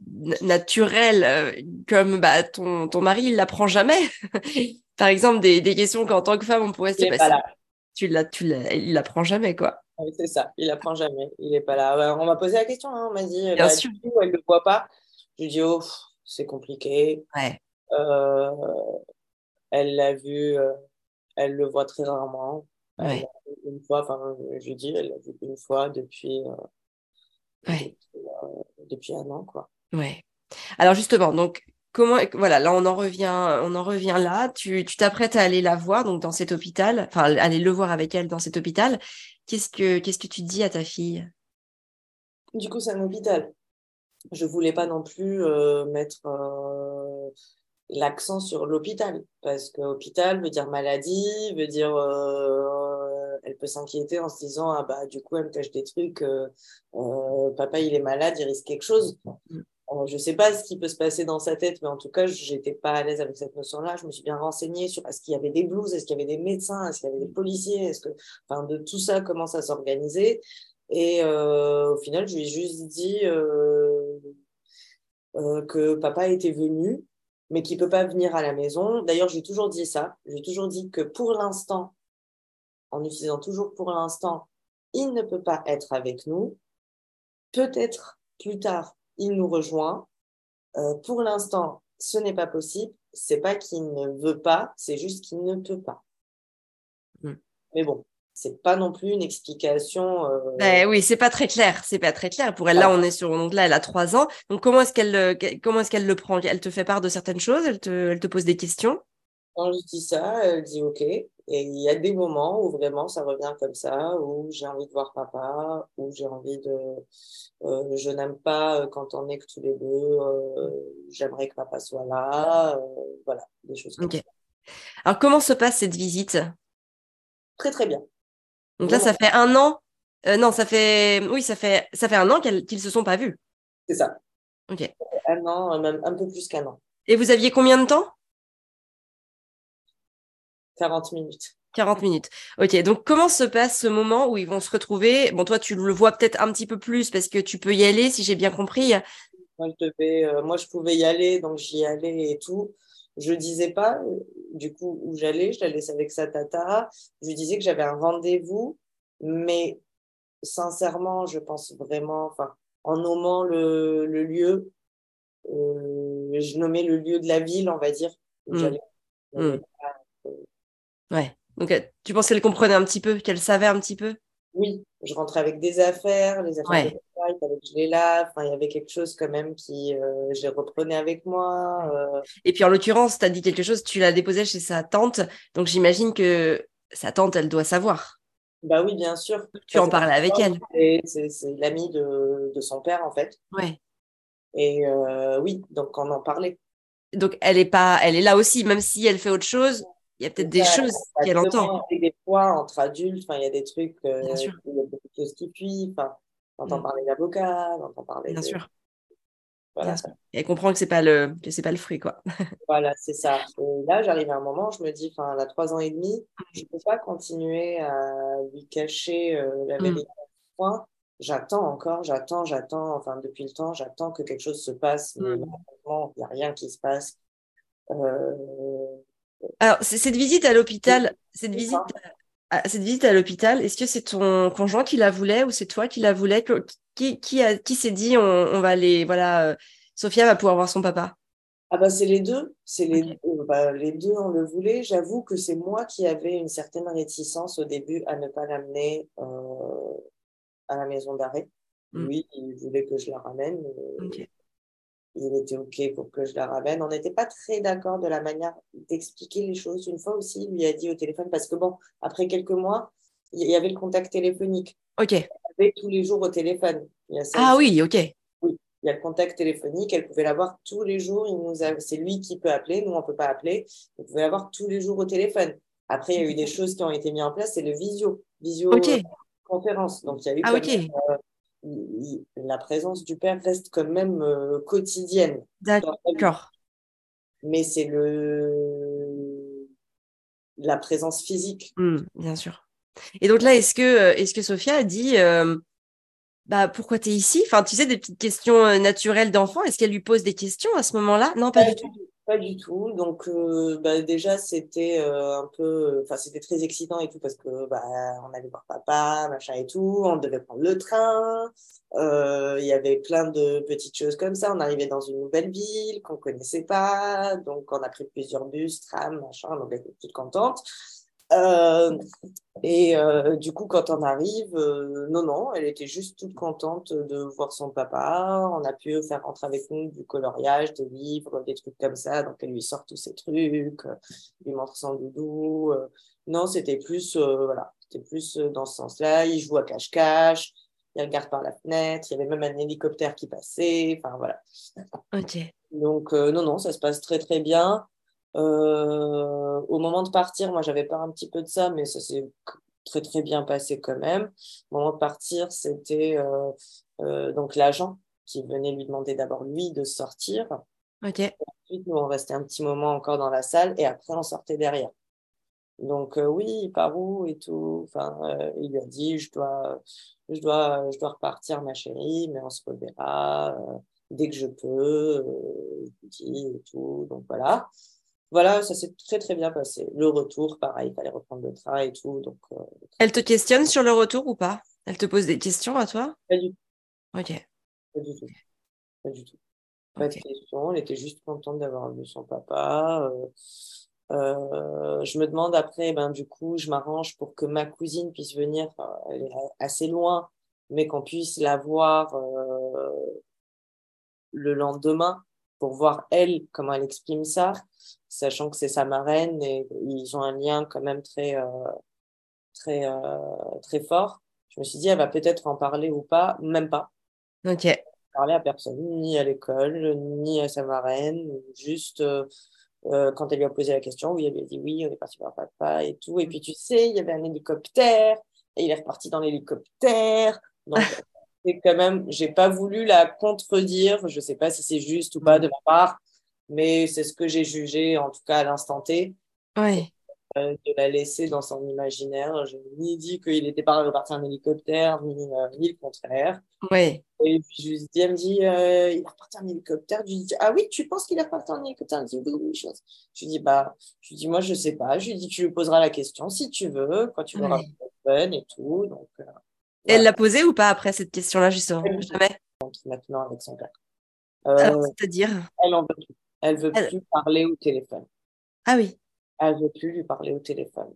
naturelles, euh, comme bah, ton, ton mari, il l'apprend jamais. Par exemple, des, des questions qu'en tant que femme, on pourrait se passer tu l'as, tu l'as, il l'apprend jamais, quoi. Oui, c'est ça, il apprend jamais, il n'est pas là. on m'a posé la question, hein, on m'a dit, Bien sûr. elle ne le voit pas. Je lui dis, oh, c'est compliqué. Ouais. Euh, elle l'a vu, euh, elle le voit très rarement. Ouais. Une fois, enfin, je lui dis, elle l'a vu une fois depuis, euh, ouais. depuis, depuis, un an, quoi. Ouais. Alors justement, donc comment voilà là on en revient on en revient là tu t'apprêtes à aller la voir donc dans cet hôpital enfin aller le voir avec elle dans cet hôpital qu'est-ce que qu'est-ce que tu dis à ta fille? Du coup c'est un hôpital je voulais pas non plus euh, mettre euh, l'accent sur l'hôpital parce que hôpital veut dire maladie veut dire euh, elle peut s'inquiéter en se disant ah bah du coup elle me cache des trucs papa il est malade il risque quelque chose mm. Je ne sais pas ce qui peut se passer dans sa tête, mais en tout cas, je n'étais pas à l'aise avec cette notion-là. Je me suis bien renseignée sur est-ce qu'il y avait des blouses, est-ce qu'il y avait des médecins, est-ce qu'il y avait des policiers, est-ce que, enfin, de tout ça, comment ça s'organisait. Et euh, au final, je lui ai juste dit euh, euh, que papa était venu, mais qu'il ne peut pas venir à la maison. D'ailleurs, j'ai toujours dit ça. J'ai toujours dit que pour l'instant, en utilisant toujours pour l'instant, il ne peut pas être avec nous. Peut-être plus tard, il nous rejoint. Euh, pour l'instant, ce n'est pas possible. C'est pas qu'il ne veut pas, c'est juste qu'il ne peut pas. Hmm. Mais bon, c'est pas non plus une explication. Euh... Ben oui, c'est pas très clair. C'est pas très clair. Pour elle, là, on est sur donc là, elle a trois ans. Donc comment est-ce qu'elle comment est-ce qu'elle le prend? Elle te fait part de certaines choses? Elle te, elle te pose des questions? Quand je dis ça, elle dit OK. Et il y a des moments où vraiment ça revient comme ça, où j'ai envie de voir papa, où j'ai envie de. Euh, je n'aime pas euh, quand on est que tous les deux, euh, j'aimerais que papa soit là. voilà, des choses comme ça. Alors, comment se passe cette visite? Très, très bien. Donc là, ça fait un an. non, ça fait. Oui, ça fait, ça fait un an qu'ils ne se sont pas vus. C'est ça. Ok. Un an, même un peu plus qu'un an. Et vous aviez combien de temps? 40 minutes. 40 minutes. Ok, donc comment se passe ce moment où ils vont se retrouver? Bon, toi, tu le vois peut-être un petit peu plus parce que tu peux y aller, si j'ai bien compris. Moi, je, devais, euh, moi, je pouvais y aller, donc j'y allais et tout. Je disais pas, euh, du coup, où j'allais. Je la laissais avec sa tata. Je lui disais que j'avais un rendez-vous, mais sincèrement, je pense vraiment, enfin, en nommant le, le lieu, euh, je nommais le lieu de la ville, on va dire, où mmh. j'allais. Mmh. Ouais. Donc, euh, tu penses qu'elle comprenait un petit peu, qu'elle savait un petit peu? Oui, je rentrais avec des affaires, les affaires de travail, il que je les lave. Enfin, il y avait quelque chose quand même qui, euh, je les reprenais avec moi. Euh. Et puis, en l'occurrence, tu as dit quelque chose, tu l'as déposé chez sa tante. Donc, j'imagine que sa tante, elle doit savoir. Bah oui, bien sûr. Tu en parlais avec elle. C'est l'amie de, de, son père, en fait. Ouais. Et oui, donc on en parlait. Donc, elle est, pas, elle est là aussi, même si elle fait autre chose, il y a peut-être des choses qu'elle entend. Des fois, entre adultes, il y a des trucs, euh, il y a beaucoup de choses qui fuient. on entend mm. parler d'avocats, on entend parler Bien sûr. Voilà. elle comprend que c'est pas le que c'est pas le fruit, quoi. voilà, c'est ça. Et là, j'arrive à un moment, je me dis, enfin, a trois ans et demi, je ne peux pas continuer à lui cacher euh, la vérité. Point. J'attends encore, j'attends, j'attends, enfin, depuis le temps, j'attends que quelque chose se passe, mais il n'y a rien qui se passe. Euh, Alors, cette visite à l'hôpital, cette visite, à, cette visite à l'hôpital, est-ce que c'est ton conjoint qui la voulait ou c'est toi qui la voulais? Qui, qui, qui s'est dit on, va aller, voilà, euh, Sophia va pouvoir voir son papa? Ah bah c'est les deux, c'est les, bah, les deux on le voulait. J'avoue que c'est moi qui avais une certaine réticence au début à ne pas l'amener euh, à la maison d'arrêt. Mm. Oui, il voulait que je la ramène il était OK pour que je la ramène. On n'était pas très d'accord de la manière d'expliquer les choses. Une fois aussi, il lui a dit au téléphone, parce que bon, après quelques mois, il y avait le contact téléphonique. OK. Elle avait tous les jours au téléphone. ah oui, OK. Oui, il y a le contact téléphonique. Elle pouvait l'avoir tous les jours. Il nous C'est lui qui peut appeler. Nous, on ne peut pas appeler. Elle pouvait l'avoir tous les jours au téléphone. Après, il y a eu des choses qui ont été mises en place. C'est le visio. Visio conférence. Donc, il y a eu ah, OK la présence du père reste quand même euh, quotidienne. D'accord. Mais c'est le la présence physique. Mmh, bien sûr. Et donc là, est-ce que, euh, est-ce que Sophia a dit euh, bah, pourquoi tu es ici? Enfin, tu sais, des petites questions naturelles d'enfant. Est-ce qu'elle lui pose des questions à ce moment-là? Non, pas, du tout. Pas du tout. Donc, euh, bah, déjà, c'était euh, un peu. Enfin, c'était très excitant et tout parce que bah, on allait voir papa, machin et tout. On devait prendre le train. Euh, il y avait plein de petites choses comme ça. On arrivait dans une nouvelle ville qu'on connaissait pas. Donc, on a pris plusieurs bus, tram, machin. Donc, elle était toute contente. Euh, et euh, du coup, quand on arrive, euh, non, non, elle était juste toute contente de voir son papa. On a pu faire rentrer avec nous du coloriage, des livres, des trucs comme ça. Donc, elle lui sort tous ces trucs, lui montre son doudou. non, c'était plus, voilà, c'était plus dans ce sens-là. Il joue à cache-cache, il regarde par la fenêtre. Il y avait même un hélicoptère qui passait. Enfin, voilà. Ok. Donc, non, non, ça se passe très, très bien. Euh, au moment de partir, moi, j'avais peur un petit peu de ça, mais ça s'est très, très bien passé quand même. Au moment de partir, c'était euh, euh, donc l'agent qui venait lui demander d'abord, lui, de sortir. Ok. ensuite, nous, on restait un petit moment encore dans la salle et après, on sortait derrière. Donc, oui, par où et tout. Enfin, il lui a dit, je dois, je, dois, je dois repartir, ma chérie, mais on se reverra dès que je peux. dit et tout. Donc, voilà voilà, ça s'est très très bien passé. Le retour, pareil, il fallait reprendre le train et tout. Donc, euh, Elle te questionne sur le retour ou pas? Elle te pose des questions à toi? Pas du tout. Ok. Pas du tout. Pas du tout. Pas de questions. Elle était juste contente d'avoir vu son papa. Euh, euh, je me demande après, ben, du coup, je m'arrange pour que ma cousine puisse venir. elle est assez loin, mais qu'on puisse la voir le lendemain pour voir elle comment elle exprime ça, sachant que c'est sa marraine et ils ont un lien quand même très euh, très euh, très fort. Je me suis dit elle va peut-être en parler ou pas, même pas. Ok. Parler à personne, ni à l'école, ni à sa marraine, juste euh, quand elle lui a posé la question, oui, elle lui a dit oui, on est parti voir papa et tout. Et puis tu sais, il y avait un hélicoptère et il est reparti dans l'hélicoptère. Donc c'est quand même, j'ai pas voulu la contredire. Je sais pas si c'est juste ou pas de ma part, mais c'est ce que j'ai jugé, en tout cas à l'instant T. Ouais. Euh, de la laisser dans son imaginaire. Je n'ai ni dit qu'il n'était pas reparti en hélicoptère, ni, euh, ni le contraire. Ouais. Et puis je dis, elle me dit, euh, il est reparti en hélicoptère. Je lui dis, ah oui, tu penses qu'il est reparti en hélicoptère? Elle me dit, oui, oui, chose. Je lui dis, bah, je lui dis, moi, je sais pas. Je lui dis, tu lui poseras la question si tu veux, quand tu l'auras ouais. et tout. Donc, elle l'a posée ou pas après cette question-là, justement? Jamais. Maintenant avec son père. Euh, c'est-à-dire? Elle en veut plus. Elle veut plus parler au téléphone. Ah oui. Elle veut plus lui parler au téléphone.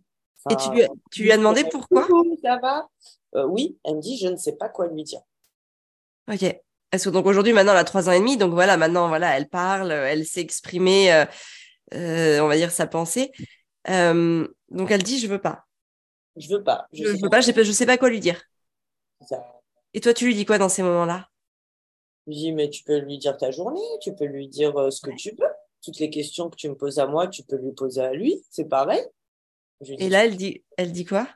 Et tu lui, as, tu lui as demandé pourquoi? Ça va? Euh, Oui, elle me dit je ne sais pas quoi lui dire. Ok. Parce que donc aujourd'hui, maintenant, elle a trois ans et demi, donc voilà, maintenant, voilà, elle parle, elle sait exprimer, euh, on va dire, sa pensée. donc elle dit je veux pas. Je veux pas. Je, je veux pas, je sais, sais pas quoi lui dire. Et toi, tu lui dis quoi dans ces moments-là? Je lui dis, mais tu peux lui dire ta journée, tu peux lui dire euh, ce que tu veux. Toutes les questions que tu me poses à moi, tu peux lui poser à lui, c'est pareil. Et là, elle dit, elle dit quoi?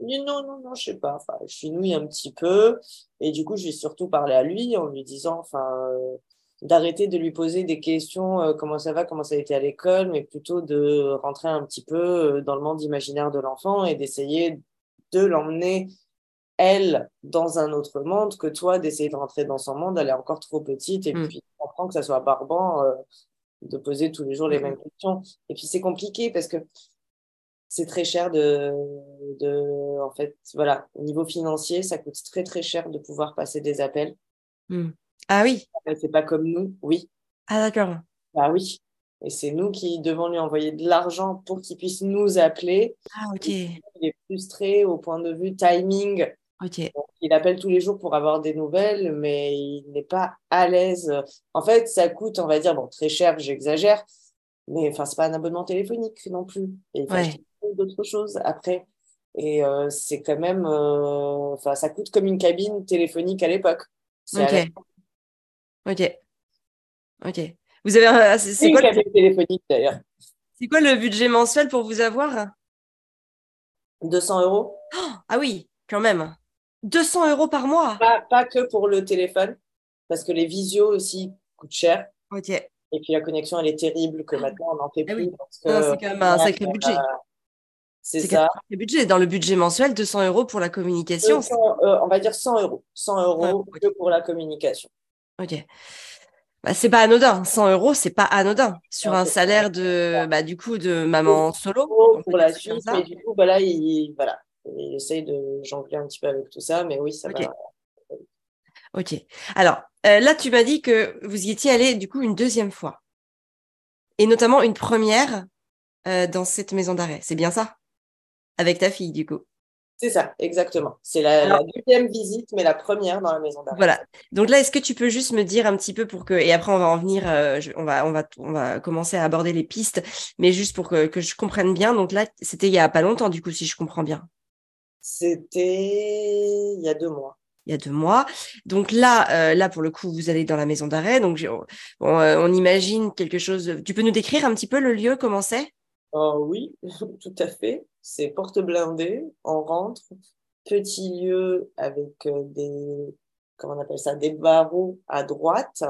Non, non, non, je sais pas. Enfin, je suis nouille un petit peu. Et du coup, je vais surtout parler à lui en lui disant, enfin, euh, d'arrêter de lui poser des questions, euh, comment ça va, comment ça a été à l'école, mais plutôt de rentrer un petit peu dans le monde imaginaire de l'enfant et d'essayer de l'emmener, elle, dans un autre monde, que toi, d'essayer de rentrer dans son monde, elle est encore trop petite, et mm. puis on comprend que ça soit barbant de poser tous les jours les mm. mêmes questions. Et puis c'est compliqué parce que c'est très cher de, de, en fait, voilà, au niveau financier, ça coûte très très cher de pouvoir passer des appels. Hmm. Ah oui. C'est pas comme nous, oui. Ah d'accord. Ah oui. Et c'est nous qui devons lui envoyer de l'argent pour qu'il puisse nous appeler. Ah ok. Il est frustré au point de vue timing. Ok. il appelle tous les jours pour avoir des nouvelles, mais il n'est pas à l'aise. En fait, ça coûte, on va dire, bon, très cher, j'exagère, mais enfin, c'est pas un abonnement téléphonique non plus. Et d'autres choses après. Et euh, c'est quand même, euh, enfin, ça coûte comme une cabine téléphonique à l'époque. Ok. Ok. Ok. Vous avez, c'est quoi cabine téléphonique d'ailleurs. C'est quoi le budget mensuel pour vous avoir? 200 euros. ah oui, quand même. 200 euros par mois. Pas, pas, que pour le téléphone, parce que les visios aussi coûtent cher. Ok. Et puis la connexion, elle est terrible que maintenant on n'en fait ah plus. c'est quand même un sacré budget. C'est ça. Le budget. Dans le budget mensuel, 200 euros pour la communication. Euh, on va dire 100 euros. 100 euros pour la communication. Ok. Bah, c'est pas anodin. 100 euros, c'est pas anodin sur un salaire de, bah, du coup, de maman solo. Pour la suite, mais du coup, voilà, il, voilà, il essaye de jongler un petit peu avec tout ça, mais oui, ça va. Ok. Alors, euh, là, tu m'as dit que vous y étiez allé, du coup, une deuxième fois. Et notamment une première euh, dans cette maison d'arrêt. C'est bien ça? Avec ta fille, du coup. C'est ça, exactement. C'est la, deuxième visite, mais la première dans la maison d'arrêt. Voilà. Donc là, est-ce que tu peux juste me dire un petit peu pour que, et après on va en venir, euh, on va, on va, on va commencer à aborder les pistes, mais juste pour que, que je comprenne bien. Donc là, c'était il y a pas longtemps, du coup, si je comprends bien. C'était il y a deux mois. Il y a deux mois. Donc là, euh, là pour le coup, vous allez dans la maison d'arrêt. Donc euh, on imagine quelque chose. Tu peux nous décrire un petit peu le lieu, comment c'est? Oh, oui, tout à fait. C'est porte blindée, on rentre, petit lieu avec euh, des, comment on appelle ça, des barreaux à droite.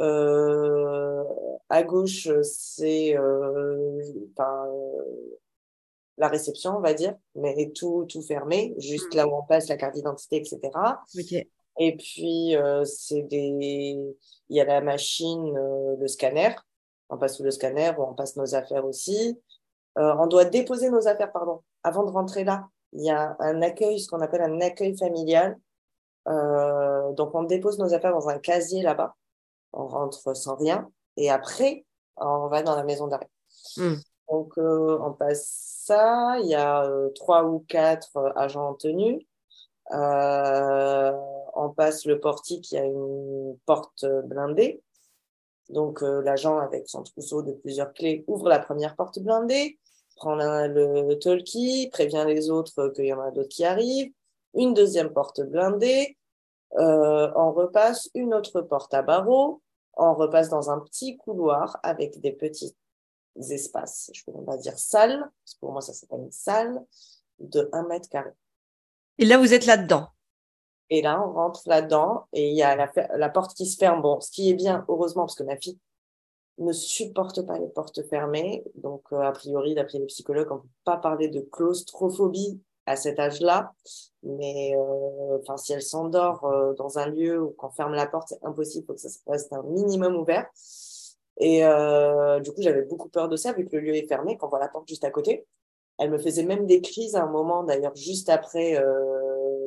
Euh, à gauche, c'est euh, la réception, on va dire, mais tout, tout fermé, juste là où on passe la carte d'identité, etc. Et puis, c'est des... il y a la machine, le scanner, on passe sous le scanner on passe nos affaires aussi. Euh, on doit déposer nos affaires, pardon, avant de rentrer là. Il y a un accueil, ce qu'on appelle un accueil familial. Euh, donc, on dépose nos affaires dans un casier là-bas. On rentre sans rien. Et après, on va dans la maison d'arrêt. Hmm. Donc, euh, on passe ça. Il y a trois ou quatre agents en tenue. on passe le portique, il y a une porte blindée. Donc, euh, l'agent, avec son trousseau de plusieurs clés, ouvre la première porte blindée, prend le talkie, prévient les autres qu'il y en a d'autres qui arrivent. Une deuxième porte blindée, euh, on repasse une autre porte à barreaux, on repasse dans un petit couloir avec des petits espaces, je peux pas dire salle, parce que pour moi ça s'appelle une salle, de 1 mètre carré. Et là, vous êtes là-dedans et là, on rentre là-dedans et il y a la, porte qui se ferme. Bon, ce qui est bien, heureusement, parce que ma fille ne supporte pas les portes fermées. Donc, euh, a priori, d'après les psychologues, on ne peut pas parler de claustrophobie à cet âge-là. Mais euh, enfin, si elle s'endort euh, dans un lieu où qu'on ferme la porte, c'est impossible. Il faut que ça passe un minimum ouvert. Et du coup, j'avais beaucoup peur de ça, vu que le lieu est fermé, qu'on voit la porte juste à côté. Elle me faisait même des crises à un moment, d'ailleurs, juste après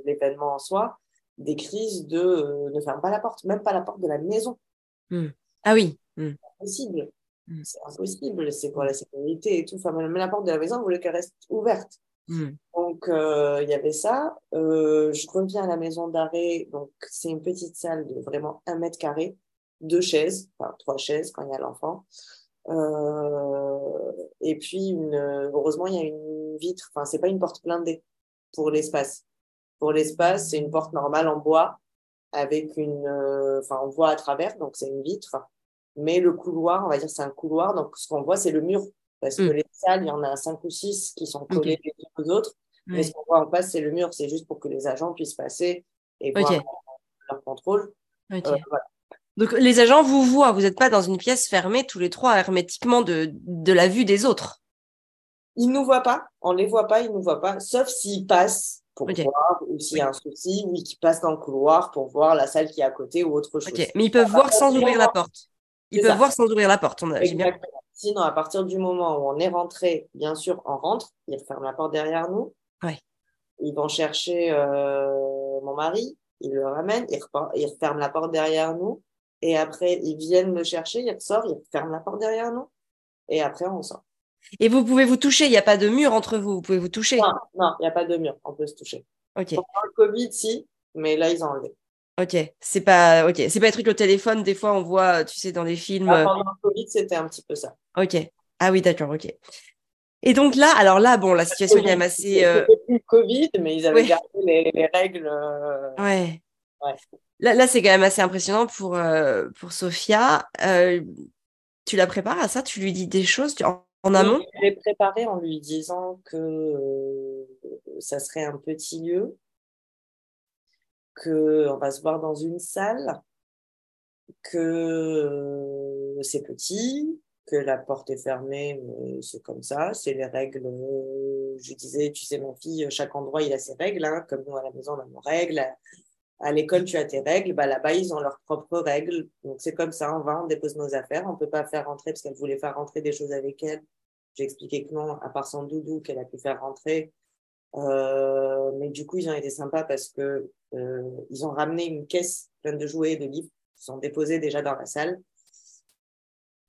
l'événement en soi des crises de euh, ne ferme pas la porte, même pas la porte de la maison. Hmm. Ah oui. Hmm. C'est impossible. Hmm. C'est impossible. C'est pour la sécurité et tout. Enfin, même la porte de la maison, vous voulez qu'elle reste ouverte. Donc, euh, il y avait ça. Euh, je reviens à la maison d'arrêt. Donc, c'est une petite salle de vraiment un mètre carré, deux chaises, enfin trois chaises quand il y a l'enfant. et puis, une, heureusement, il y a une vitre. Enfin, c'est pas une porte blindée pour l'espace. Pour l'espace, c'est une porte normale en bois avec une, euh, enfin, on voit à travers, donc c'est une vitre. Mais le couloir, on va dire, c'est un couloir. Donc, ce qu'on voit, c'est le mur. Parce que mm. les salles, il y en a cinq ou six qui sont collées les unes aux autres. Mais ce qu'on voit en face, c'est le mur. C'est juste pour que les agents puissent passer et voir leur contrôle. Euh, Donc les agents vous voient, vous n'êtes pas dans une pièce fermée tous les trois hermétiquement de, de la vue des autres. Ils nous voient pas, on les voit pas, ils nous voient pas, sauf s'ils passent pour voir ou s'il y a un souci, ou qu'ils passent dans le couloir pour voir la salle qui est à côté ou autre chose. Mais ils peuvent voir sans ouvrir la porte. Ils peuvent voir sans ouvrir la porte. On a, bien... Sinon, à partir du moment où on est rentré, bien sûr, on rentre, ils referment la porte derrière nous. Ouais. Ils vont chercher euh, mon mari, ils le ramènent, ils, ils referment la porte derrière nous. Et après, ils viennent me chercher, ils ressortent, ils ferment la porte derrière nous. Et après, on sort. Et vous pouvez vous toucher, il n'y a pas de mur entre vous, vous pouvez vous toucher. Non, il n'y a pas de mur, on peut se toucher. Ok. Pendant le Covid, si, mais là, ils ont enlevé. Ok, c'est pas, ok, c'est pas des trucs au téléphone. Des fois, on voit, tu sais, dans des films. Ah, pendant le Covid, c'était un petit peu ça. Ok. Ah oui, d'accord, ok. Et donc là, alors là, bon, la situation est quand même assez. Euh... Plus Covid, mais ils avaient gardé les, règles. Euh, ouais. Ouais. Là, là c'est quand même assez impressionnant pour, euh, pour Sophia. Euh, tu la prépares à ça? Tu lui dis des choses? En, amont? Je l'ai préparée en lui disant que ça serait un petit lieu, qu'on va se voir dans une salle, que c'est petit, que la porte est fermée, mais c'est comme ça, c'est les règles. Je disais, tu sais, ma fille, chaque endroit, il a ses règles, hein, comme nous à la maison, on a nos règles. À l'école, tu as tes règles, bah, là-bas, ils ont leurs propres règles. Donc, c'est comme ça, on va, on dépose nos affaires. On ne peut pas faire rentrer parce qu'elle voulait faire rentrer des choses avec elle. J'ai expliqué que non, à part son doudou qu'elle a pu faire rentrer. Euh, mais du coup, ils ont été sympas parce que euh, ils ont ramené une caisse pleine de jouets et de livres qui sont déposés déjà dans la salle.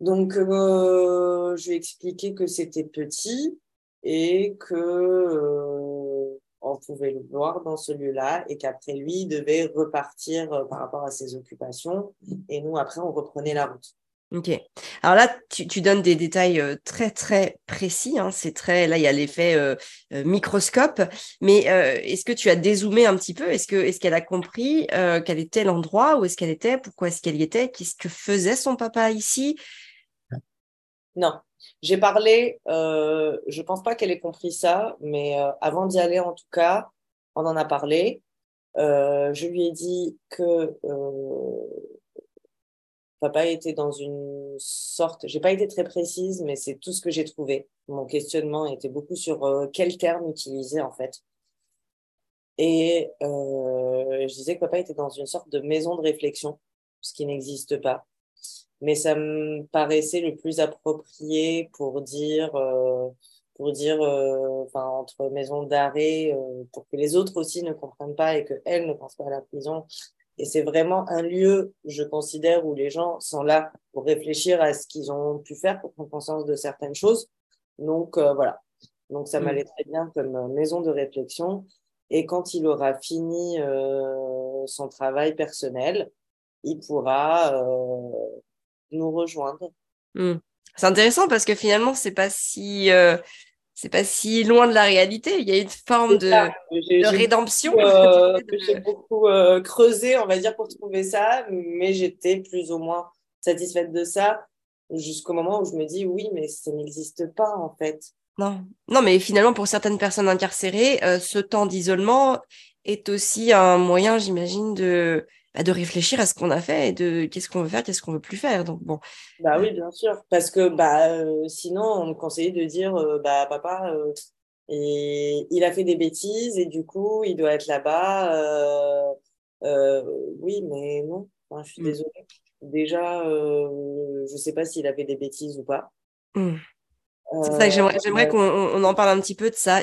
Donc, euh, je lui ai expliqué que c'était petit et que euh, on pouvait le voir dans ce lieu-là et qu'après lui, il devait repartir euh, par rapport à ses occupations. Et nous, après, on reprenait la route. Ok. Alors là, tu, tu donnes des détails euh, très très précis. Hein. C'est très là, il y a l'effet euh, euh, microscope. Mais est-ce que tu as dézoomé un petit peu? Est-ce que est-ce qu'elle a compris quel était l'endroit où est-ce qu'elle était? Pourquoi est-ce qu'elle y était? Qu'est-ce que faisait son papa ici? Non, j'ai parlé. je pense pas qu'elle ait compris ça, mais avant d'y aller, en tout cas, on en a parlé. je lui ai dit que Papa était dans une sorte, j'ai pas été très précise, mais c'est tout ce que j'ai trouvé. Mon questionnement était beaucoup sur euh, quel terme utiliser en fait. Et euh, je disais que papa était dans une sorte de maison de réflexion, ce qui n'existe pas. Mais ça me paraissait le plus approprié pour dire, euh, pour dire, euh, enfin entre maison d'arrêt, euh, pour que les autres aussi ne comprennent pas et que elle ne pense pas à la prison et c'est vraiment un lieu, je considère, où les gens sont là pour réfléchir à ce qu'ils ont pu faire pour prendre conscience de certaines choses. Donc voilà. Donc ça m'allait mm. très bien comme maison de réflexion. Et quand il aura fini son travail personnel, il pourra euh, nous rejoindre. Mm. C'est intéressant parce que finalement, c'est pas si euh, c'est pas si loin de la réalité. Il y a une forme de, rédemption. Euh, que j'ai beaucoup euh, creusé, on va dire, pour trouver ça, mais j'étais plus ou moins satisfaite de ça jusqu'au moment où je me dis oui, mais ça n'existe pas en fait. Non, non, mais finalement, pour certaines personnes incarcérées, ce temps d'isolement est aussi un moyen, j'imagine, de bah, de réfléchir à ce qu'on a fait et de qu'est-ce qu'on veut faire, qu'est-ce qu'on veut plus faire. Donc bon. Bah oui, bien sûr, parce que bah euh, sinon on me conseillait de dire euh, bah papa et euh, il a fait des bêtises et du coup il doit être là-bas. oui, mais non, je suis mmh. désolée. Déjà, je sais pas s'il a fait des bêtises ou pas. Mmh. C'est ça que j'aimerais qu'on en parle un petit peu de ça.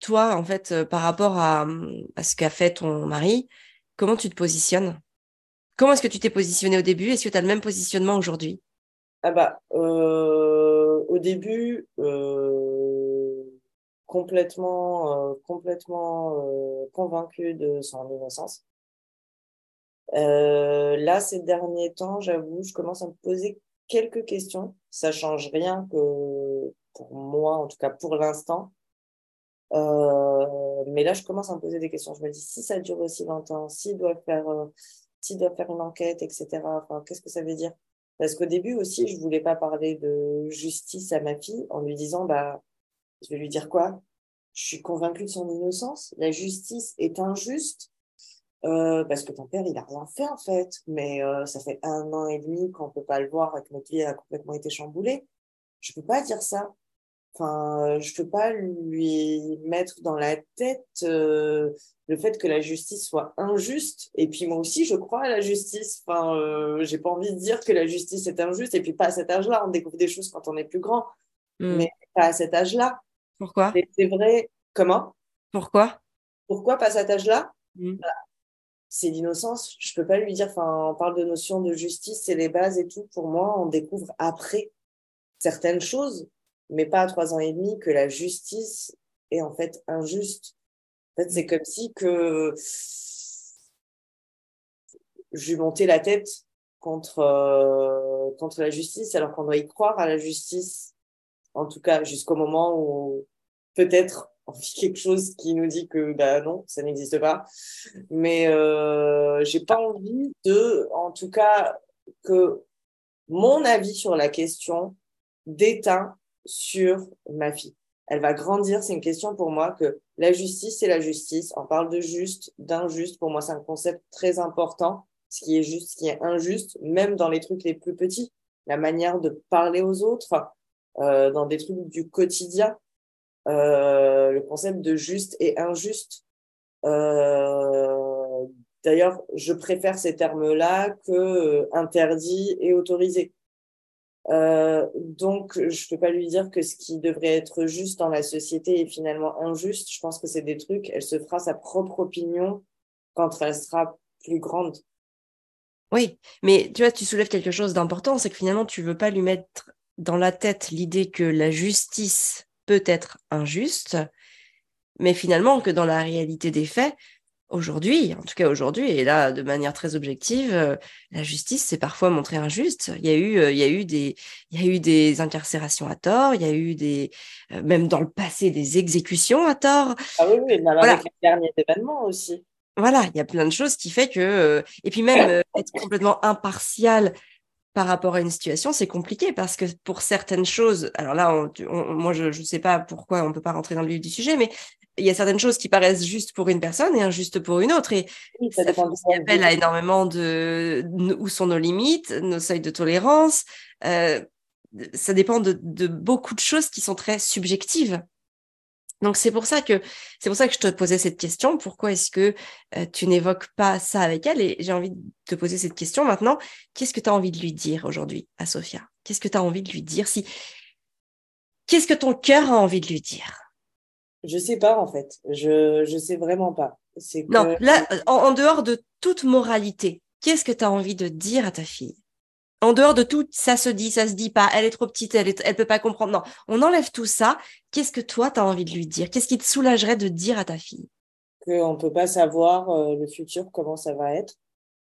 Toi, en fait, par rapport à, à ce qu'a fait ton mari, Comment tu te positionnes? Comment est-ce que tu t'es positionné au début? Est-ce que tu as le même positionnement aujourd'hui? Ah bah, euh, au début, euh, complètement, euh, complètement convaincu de son innocence. là, ces derniers temps, j'avoue, je commence à me poser quelques questions. Ça change rien que pour moi, en tout cas pour l'instant. Euh, mais là, je commence à me poser des questions. Je me dis, si ça dure aussi longtemps, s'il doit faire, euh, doit faire une enquête, etc. Qu'est-ce que ça veut dire? Parce qu'au début aussi, je voulais pas parler de justice à ma fille en lui disant, bah, je vais lui dire quoi? Je suis convaincue de son innocence. La justice est injuste. euh, parce que ton père, il a rien fait en fait, mais ça fait un an et demi qu'on peut pas le voir et que notre vie a complètement été chamboulée. Je peux pas dire ça. Enfin, je peux pas lui mettre dans la tête euh, le fait que la justice soit injuste. Et puis moi aussi, je crois à la justice. Enfin, euh, j'ai pas envie de dire que la justice est injuste. Et puis pas à cet âge-là. On découvre des choses quand on est plus grand, Hmm. mais pas à cet âge-là. Pourquoi? Et C'est vrai. Comment? Pourquoi? Pourquoi pas à cet âge-là? Hmm. c'est l'innocence. Je peux pas lui dire, enfin, on parle de notion de justice, c'est les bases et tout. Pour moi, on découvre après certaines choses, mais pas à trois ans et demi que la justice est en fait injuste. En fait, c'est comme si que je lui la tête contre, euh, contre la justice, alors qu'on doit y croire à la justice, en tout cas jusqu'au moment où peut-être on vit quelque chose qui nous dit que bah non, ça n'existe pas. Mais euh, j'ai pas envie de, en tout cas, que mon avis sur la question déteint sur ma fille. Elle va grandir, c'est une question pour moi que la justice, c'est la justice. On parle de juste, d'injuste. Pour moi, c'est un concept très important. Ce qui est juste, ce qui est injuste, même dans les trucs les plus petits. La manière de parler aux autres, euh, dans des trucs du quotidien. Euh, le concept de juste et injuste. Euh, D'ailleurs, je préfère ces termes-là que interdit et autorisé. Euh, donc, je peux pas lui dire que ce qui devrait être juste dans la société est finalement injuste. Je pense que c'est des trucs. Elle se fera sa propre opinion quand elle sera plus grande. Oui, mais tu vois, tu soulèves quelque chose d'important, c'est que finalement, tu veux pas lui mettre dans la tête l'idée que la justice peut être injuste, mais finalement que dans la réalité des faits, aujourd'hui, en tout cas aujourd'hui, et là de manière très objective, euh, la justice s'est parfois montrée injuste. Il y a eu, euh, il y a eu des, il y a eu des incarcérations à tort, il y a eu des, euh, même dans le passé, des exécutions à tort. Ah oui, oui, mais alors Voilà. avec les derniers événements aussi. Voilà, il y a plein de choses qui fait que, et puis même être complètement impartial par rapport à une situation, c'est compliqué parce que pour certaines choses, alors là, on- tu- on- moi, je ne sais pas pourquoi on peut pas rentrer dans le vif du sujet, mais il y a certaines choses qui paraissent justes pour une personne et injustes pour une autre. Et Oui, ça ça fait appel à énormément de où sont nos limites, nos seuils de tolérance. Euh, ça dépend de, de beaucoup de choses qui sont très subjectives. Donc c'est pour ça que c'est pour ça que je te posais cette question. Pourquoi est-ce que euh, tu n'évoques pas ça avec elle? Et j'ai envie de te poser cette question maintenant. Qu'est-ce que tu as envie de lui dire aujourd'hui à Sophia? Qu'est-ce que tu as envie de lui dire? Si qu'est-ce que ton cœur a envie de lui dire? Je sais pas en fait. Je je sais vraiment pas. C'est que Non, là, en, en dehors de toute moralité, qu'est-ce que tu as envie de dire à ta fille? En dehors de tout, ça se dit, ça se dit pas, elle est trop petite, elle est, elle peut pas comprendre. Non, on enlève tout ça. Qu'est-ce que toi, tu as envie de lui dire? Qu'est-ce qui te soulagerait de dire à ta fille? Qu'on peut pas savoir euh, le futur comment ça va être.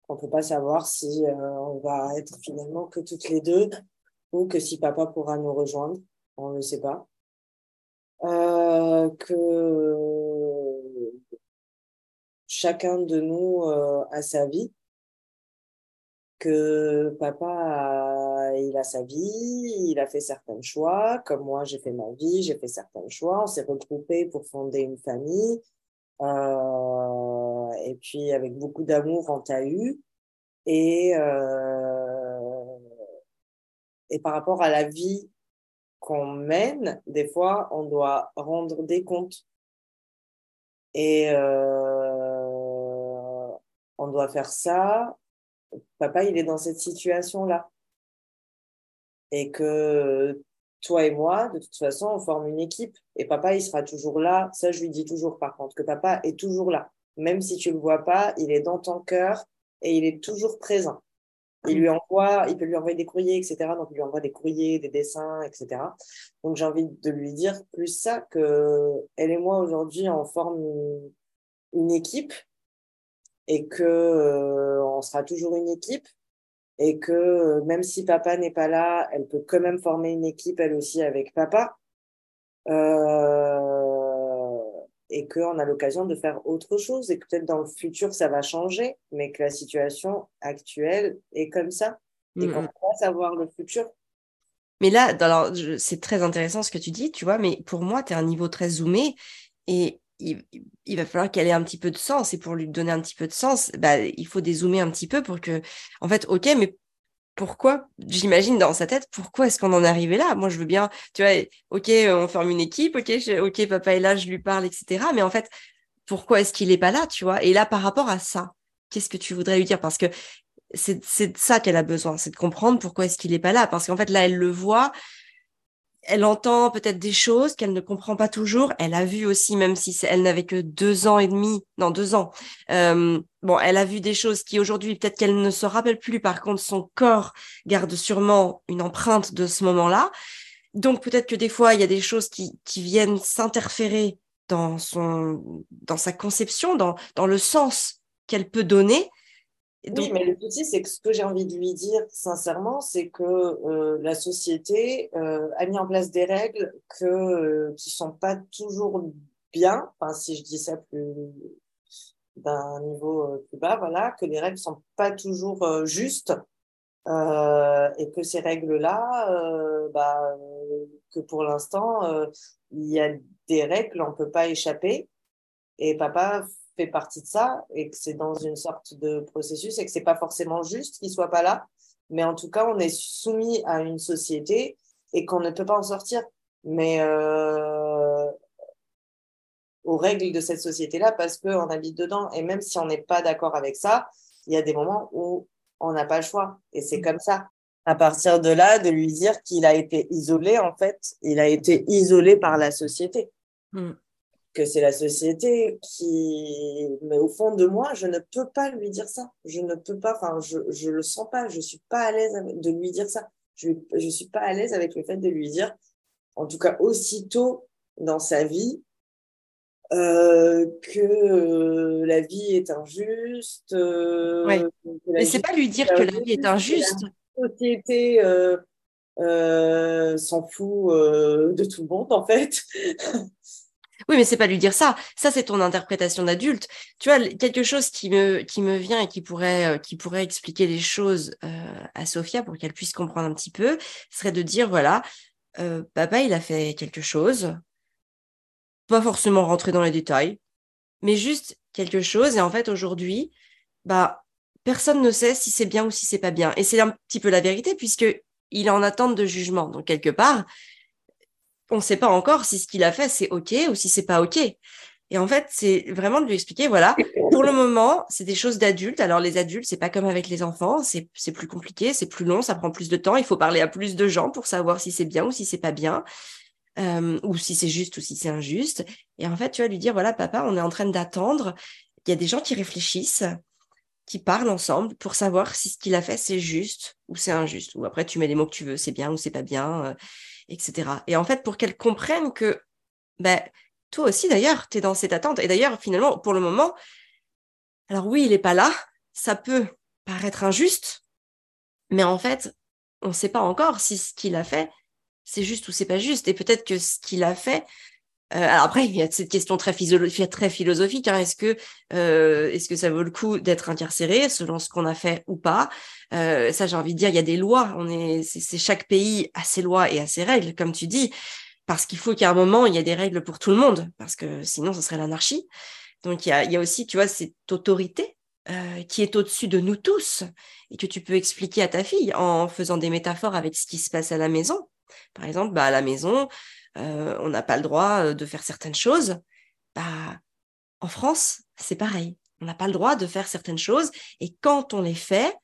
On peut pas savoir si euh, on va être finalement que toutes les deux ou que si papa pourra nous rejoindre. On ne sait pas. Euh, que chacun de nous euh, a sa vie. Que papa a, il a sa vie, il a fait certains choix, comme moi j'ai fait ma vie, j'ai fait certains choix, on s'est regroupés pour fonder une famille. Euh, et puis avec beaucoup d'amour, on t'a eu. Et, euh, et par rapport à la vie qu'on mène, des fois, on doit rendre des comptes. Et euh, on doit faire ça. Papa, il est dans cette situation-là. Et que toi et moi, de toute façon, on forme une équipe. Et papa, il sera toujours là. Ça, je lui dis toujours, par contre, que papa est toujours là. Même si tu le vois pas, il est dans ton cœur et il est toujours présent. Il lui envoie, il peut lui envoyer des courriers, etc. Donc, il lui envoie des courriers, des dessins, etc. Donc, j'ai envie de lui dire plus ça que elle et moi, aujourd'hui, on forme une, équipe et que euh, on sera toujours une équipe et que même si papa n'est pas là, elle peut quand même former une équipe elle aussi avec papa euh, et qu'on a l'occasion de faire autre chose et que peut-être dans le futur ça va changer, mais que la situation actuelle est comme ça et Mm, qu'on mm. va pas savoir le futur. Mais là, alors, c'est très intéressant ce que tu dis, tu vois, mais pour moi, tu es à un niveau très zoomé et il, va falloir qu'elle ait un petit peu de sens. Et pour lui donner un petit peu de sens, bah, il faut dézoomer un petit peu pour que, en fait, ok, mais pourquoi J'imagine dans sa tête, pourquoi est-ce qu'on en est arrivé là? Moi, je veux bien, tu vois, ok, on forme une équipe, ok, ok, papa est là, je lui parle, etc. Mais en fait, pourquoi est-ce qu'il n'est pas là, tu vois? Et là, par rapport à ça, qu'est-ce que tu voudrais lui dire? Parce que c'est ça qu'elle a besoin, c'est de comprendre pourquoi est-ce qu'il n'est pas là. Parce qu'en fait, là, elle le voit, elle entend peut-être des choses qu'elle ne comprend pas toujours. Elle a vu aussi, même si elle n'avait que deux ans et demi, non, deux ans. Euh, bon, elle a vu des choses qui aujourd'hui, peut-être qu'elle ne se rappelle plus. Par contre, son corps garde sûrement une empreinte de ce moment-là. Donc, peut-être que des fois, il y a des choses qui, viennent s'interférer dans son, dans sa conception, dans le sens qu'elle peut donner. Oui, mais le souci, c'est que ce que j'ai envie de lui dire, sincèrement, c'est que euh, la société euh, a mis en place des règles que, euh, qui ne sont pas toujours bien, enfin, si je dis ça plus d'un niveau plus bas, voilà, que les règles ne sont pas toujours justes et que ces règles-là, bah, que pour l'instant, il y a des règles, on ne peut pas échapper. Et papa fait partie de ça et que c'est dans une sorte de processus et que c'est pas forcément juste qu'il soit pas là, mais en tout cas on est soumis à une société et qu'on ne peut pas en sortir, mais euh, aux règles de cette société-là parce qu'on habite dedans. Et même si on n'est pas d'accord avec ça, il y a des moments où on n'a pas le choix. Et c'est comme ça. À partir de là, de lui dire qu'il a été isolé, en fait, il a été isolé par la société. Mm que c'est la société qui. Mais au fond de moi, je ne peux pas lui dire ça. Je ne peux pas, enfin, je ne le sens pas. Je ne suis pas à l'aise de lui dire ça. Je ne suis pas à l'aise avec le fait de lui dire, en tout cas aussitôt dans sa vie, euh, que euh, la vie est injuste. Euh, ouais. Mais c'est pas lui dire que la vie est injuste. La société s'en fout de tout le monde, en fait. Oui, mais c'est pas lui dire ça. Ça, c'est ton interprétation d'adulte. Tu vois, quelque chose qui me, qui me vient et qui pourrait, euh, qui pourrait expliquer les choses euh, à Sophia pour qu'elle puisse comprendre un petit peu, serait de dire, voilà, euh, papa, il a fait quelque chose, pas forcément rentrer dans les détails, mais juste quelque chose. Et en fait, aujourd'hui, bah, personne ne sait si c'est bien ou si c'est pas bien. Et c'est un petit peu la vérité, puisque il est en attente de jugement. Donc, quelque part, on ne sait pas encore si ce qu'il a fait, c'est OK ou si c'est pas OK. Et en fait, c'est vraiment de lui expliquer, voilà, pour le moment, c'est des choses d'adultes. Alors, les adultes, c'est pas comme avec les enfants, c'est plus compliqué, c'est plus long, ça prend plus de temps. Il faut parler à plus de gens pour savoir si c'est bien ou si c'est pas bien, euh, ou si c'est juste ou si c'est injuste. Et en fait, tu vas lui dire, voilà, papa, on est en train d'attendre. Il y a des gens qui réfléchissent, qui parlent ensemble pour savoir si ce qu'il a fait, c'est juste ou c'est injuste. Ou après, tu mets les mots que tu veux, c'est bien ou c'est pas bien. Euh, etc. Et en fait, pour qu'elle comprenne que ben, toi aussi, d'ailleurs, tu es dans cette attente. Et d'ailleurs, finalement, pour le moment, alors oui, il n'est pas là, ça peut paraître injuste, mais en fait, on ne sait pas encore si ce qu'il a fait, c'est juste ou c'est pas juste. Et peut-être que ce qu'il a fait, euh, après, il y a cette question très, philosophique. Hein. Est-ce que, euh, est-ce que ça vaut le coup d'être incarcéré selon ce qu'on a fait ou pas? Euh, Ça, j'ai envie de dire, il y a des lois. On est, c'est chaque pays a ses lois et a ses règles, comme tu dis, parce qu'il faut qu'à un moment il y ait des règles pour tout le monde, parce que sinon, ce serait l'anarchie. Donc il y a, aussi, tu vois, cette autorité qui est au-dessus de nous tous et que tu peux expliquer à ta fille en faisant des métaphores avec ce qui se passe à la maison. Par exemple, bah, à la maison, euh, on n'a pas le droit euh, de faire certaines choses, bah, en France, c'est pareil. On n'a pas le droit de faire certaines choses. Et quand on les fait,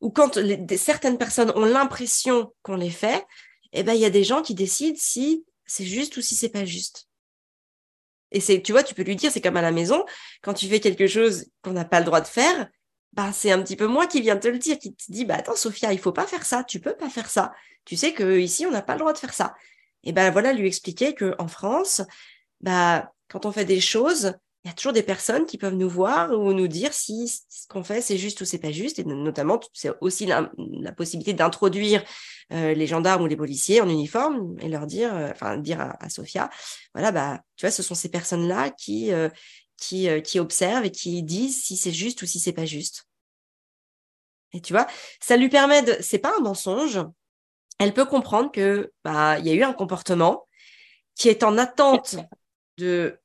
ou quand certaines personnes ont l'impression qu'on les fait, eh ben, il y a des gens qui décident si c'est juste ou si c'est pas juste. Et c'est, tu vois, tu peux lui dire, c'est comme à la maison, quand tu fais quelque chose qu'on n'a pas le droit de faire, bah, c'est un petit peu moi qui viens te le dire, qui te dit, bah, attends, Sophia, il faut pas faire ça, tu peux pas faire ça. Tu sais que ici, on n'a pas le droit de faire ça et ben voilà, lui expliquer qu'en France, bah, quand on fait des choses, il y a toujours des personnes qui peuvent nous voir ou nous dire si ce qu'on fait c'est juste ou c'est pas juste. Et notamment, c'est aussi la, possibilité d'introduire euh, les gendarmes ou les policiers en uniforme et leur dire, euh, enfin dire à, Sophia, voilà, bah, tu vois, ce sont ces personnes-là qui, euh, qui, qui observent et qui disent si c'est juste ou si c'est pas juste. Et tu vois, ça lui permet de, c'est pas un mensonge, elle peut comprendre que bah il y a eu un comportement qui est en attente de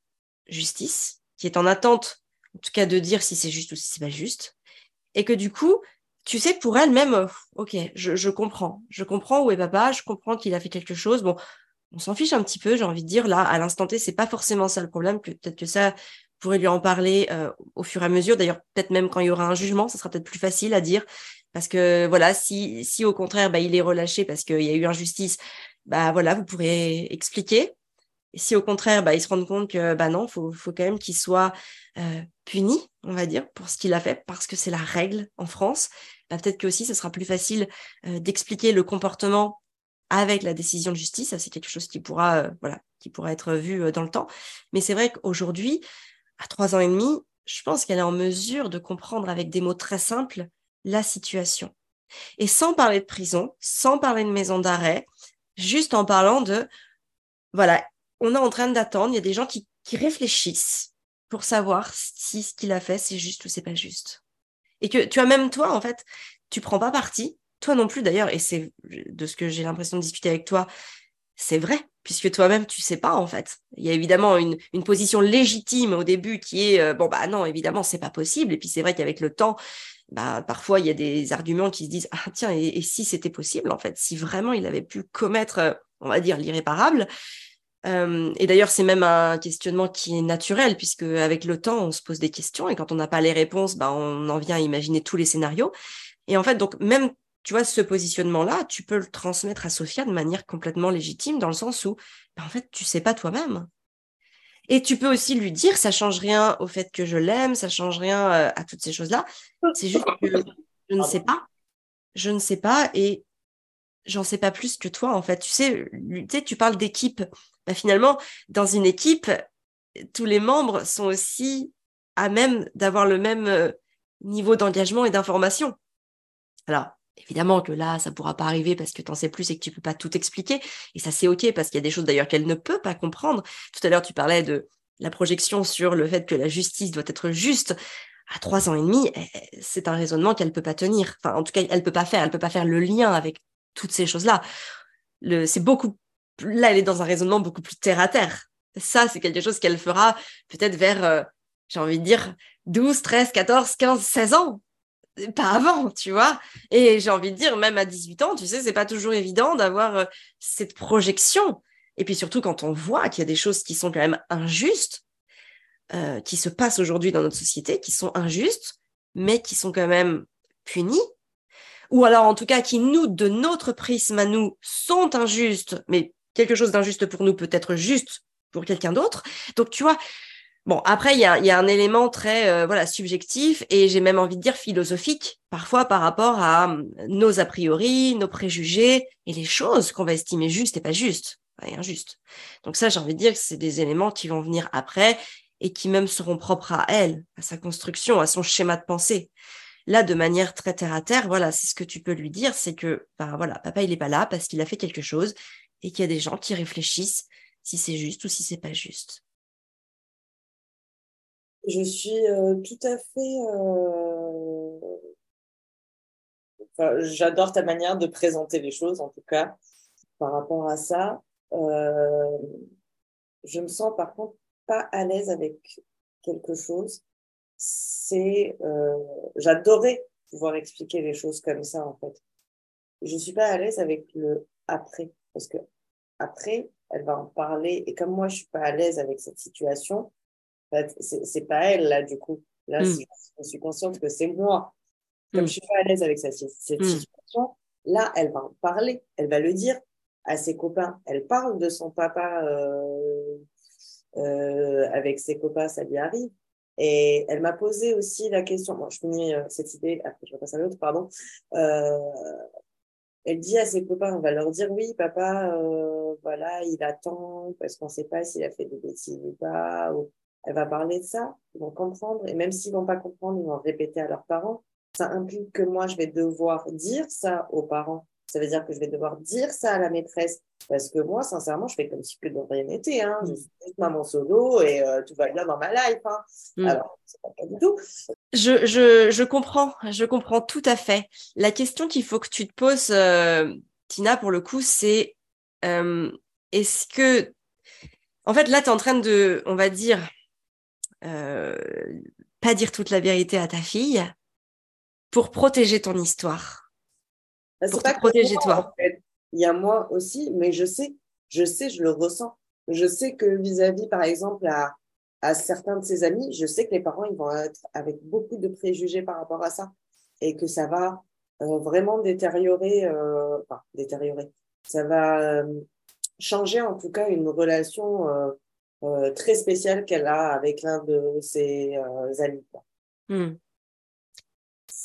justice, qui est en attente, en tout cas, de dire si c'est juste ou si c'est pas juste, et que du coup, tu sais, pour elle-même, euh, ok, je, comprends, je comprends où est papa, je comprends qu'il a fait quelque chose. Bon, on s'en fiche un petit peu, j'ai envie de dire là, à l'instant T, c'est pas forcément ça le problème. Peut-être que ça pourrait lui en parler euh, au fur et à mesure. D'ailleurs, peut-être même quand il y aura un jugement, ça sera peut-être plus facile à dire. Parce que voilà, si, si au contraire, bah, il est relâché parce qu'il y a eu injustice, bah voilà, vous pourrez expliquer. Et si au contraire, bah, il se rend compte que bah non, faut, faut quand même qu'il soit euh, puni, on va dire, pour ce qu'il a fait, parce que c'est la règle en France. Bah, peut-être que aussi, ce sera plus facile euh, d'expliquer le comportement avec la décision de justice. Ça, c'est quelque chose qui pourra, euh, voilà, qui pourra être vu dans le temps. Mais c'est vrai qu'aujourd'hui, à trois ans et demi, je pense qu'elle est en mesure de comprendre avec des mots très simples la situation. Et sans parler de prison, sans parler de maison d'arrêt, juste en parlant de, voilà, on est en train d'attendre, il y a des gens qui, réfléchissent pour savoir si ce qu'il a fait, c'est juste ou c'est pas juste. Et que tu as même toi, en fait, tu prends pas parti, toi non plus d'ailleurs, et c'est de ce que j'ai l'impression de discuter avec toi, c'est vrai, puisque toi-même, tu sais pas, en fait. Il y a évidemment une, position légitime au début qui est, euh, bon, bah non, évidemment, c'est pas possible. Et puis c'est vrai qu'avec le temps, bah, parfois, il y a des arguments qui se disent, ah tiens, et, si c'était possible, en fait, si vraiment il avait pu commettre, euh, on va dire, l'irréparable. Euh, et d'ailleurs, c'est même un questionnement qui est naturel, puisque avec le temps, on se pose des questions, et quand on n'a pas les réponses, bah, on en vient à imaginer tous les scénarios. Et en fait, donc, même tu vois, ce positionnement-là, tu peux le transmettre à Sophia de manière complètement légitime, dans le sens où, ben, en fait, tu sais pas toi-même. Et tu peux aussi lui dire, ça change rien au fait que je l'aime, ça change rien euh, à toutes ces choses-là. C'est juste que je ne sais pas. Je ne sais pas et j'en sais pas plus que toi, en fait. Tu sais, tu, parles d'équipe. Ben, finalement, dans une équipe, tous les membres sont aussi à même d'avoir le même euh, niveau d'engagement et d'information. Alors, Évidemment que là, ça pourra pas arriver parce que tu en sais plus et que tu peux pas tout expliquer. Et ça, c'est OK parce qu'il y a des choses d'ailleurs qu'elle ne peut pas comprendre. Tout à l'heure, tu parlais de la projection sur le fait que la justice doit être juste. À trois ans et demi, eh, eh, c'est un raisonnement qu'elle peut pas tenir. Enfin, en tout cas, elle peut pas faire. Elle peut pas faire le lien avec toutes ces choses-là. c'est beaucoup, là, elle est dans un raisonnement beaucoup plus terre à terre. Ça, c'est quelque chose qu'elle fera peut-être vers, euh, j'ai envie de dire, 12, 13, 14, 15, 16 ans pas avant, tu vois. Et j'ai envie de dire, même à 18 ans, tu sais, c'est pas toujours évident d'avoir euh, cette projection. Et puis surtout quand on voit qu'il y a des choses qui sont quand même injustes, euh, qui se passent aujourd'hui dans notre société, qui sont injustes, mais qui sont quand même punies, ou alors en tout cas qui nous, de notre prisme à nous, sont injustes, mais quelque chose d'injuste pour nous peut être juste pour quelqu'un d'autre. Donc tu vois, Bon, après, il y a, y a, un élément très euh, voilà subjectif et j'ai même envie de dire philosophique, parfois par rapport à hum, nos a priori, nos préjugés et les choses qu'on va estimer justes et pas justes et injustes. Donc ça, j'ai envie de dire que c'est des éléments qui vont venir après et qui même seront propres à elle, à sa construction, à son schéma de pensée. Là, de manière très terre à terre, voilà, c'est ce que tu peux lui dire, c'est que, ben voilà, papa, il est pas là parce qu'il a fait quelque chose et qu'il y a des gens qui réfléchissent si c'est juste ou si c'est pas juste. Je suis euh, tout à fait. Euh, j'adore ta manière de présenter les choses, en tout cas, par rapport à ça. Euh, je me sens par contre pas à l'aise avec quelque chose. C'est, j'adorais pouvoir expliquer les choses comme ça, en fait. Je suis pas à l'aise avec le après, parce que après, elle va en parler. Et comme moi, je suis pas à l'aise avec cette situation, c'est pas elle, là, du coup. Là, mm. je suis consciente que c'est moi. Comme mm. je suis pas à l'aise avec cette, cette mm. situation, là, elle va en parler. Elle va le dire à ses copains. Elle parle de son papa euh, euh, avec ses copains, ça lui arrive. Et elle m'a posé aussi la question, bon, je finis euh, cette idée, après je repasse à l'autre, pardon. elle dit à ses copains, on va leur dire, oui, papa, voilà, il attend parce qu'on ne sait pas s'il a fait des bêtises ou pas. Ou elle va parler de ça, ils vont comprendre, et même s'ils vont pas comprendre, ils vont répéter à leurs parents. Ça implique que moi, je vais devoir dire ça aux parents. Ça veut dire que je vais devoir dire ça à la maîtresse. Parce que moi, sincèrement, je fais comme si que de rien n'était. Hein. Je suis juste maman solo et euh, tout va bien dans ma life. Hein. Mm. Alors, c'est pas du tout. Je, je, je, comprends, je comprends tout à fait. La question qu'il faut que tu te poses, euh, Tina, pour le coup, c'est euh, est-ce que. En fait, là, tu es en train de, on va dire, pas dire toute la vérité à ta fille pour protéger ton histoire. Bah, pour te protéger toi. Il y a moi aussi, mais je sais, je sais, je le ressens. Je sais que vis-à-vis, par exemple, à, à certains de ses amis, je sais que les parents, ils vont être avec beaucoup de préjugés par rapport à ça et que ça va euh, vraiment détériorer, euh, enfin, détériorer, ça va euh, changer en tout cas une relation très spéciale qu'elle a avec l'un de ses amis. Hmm.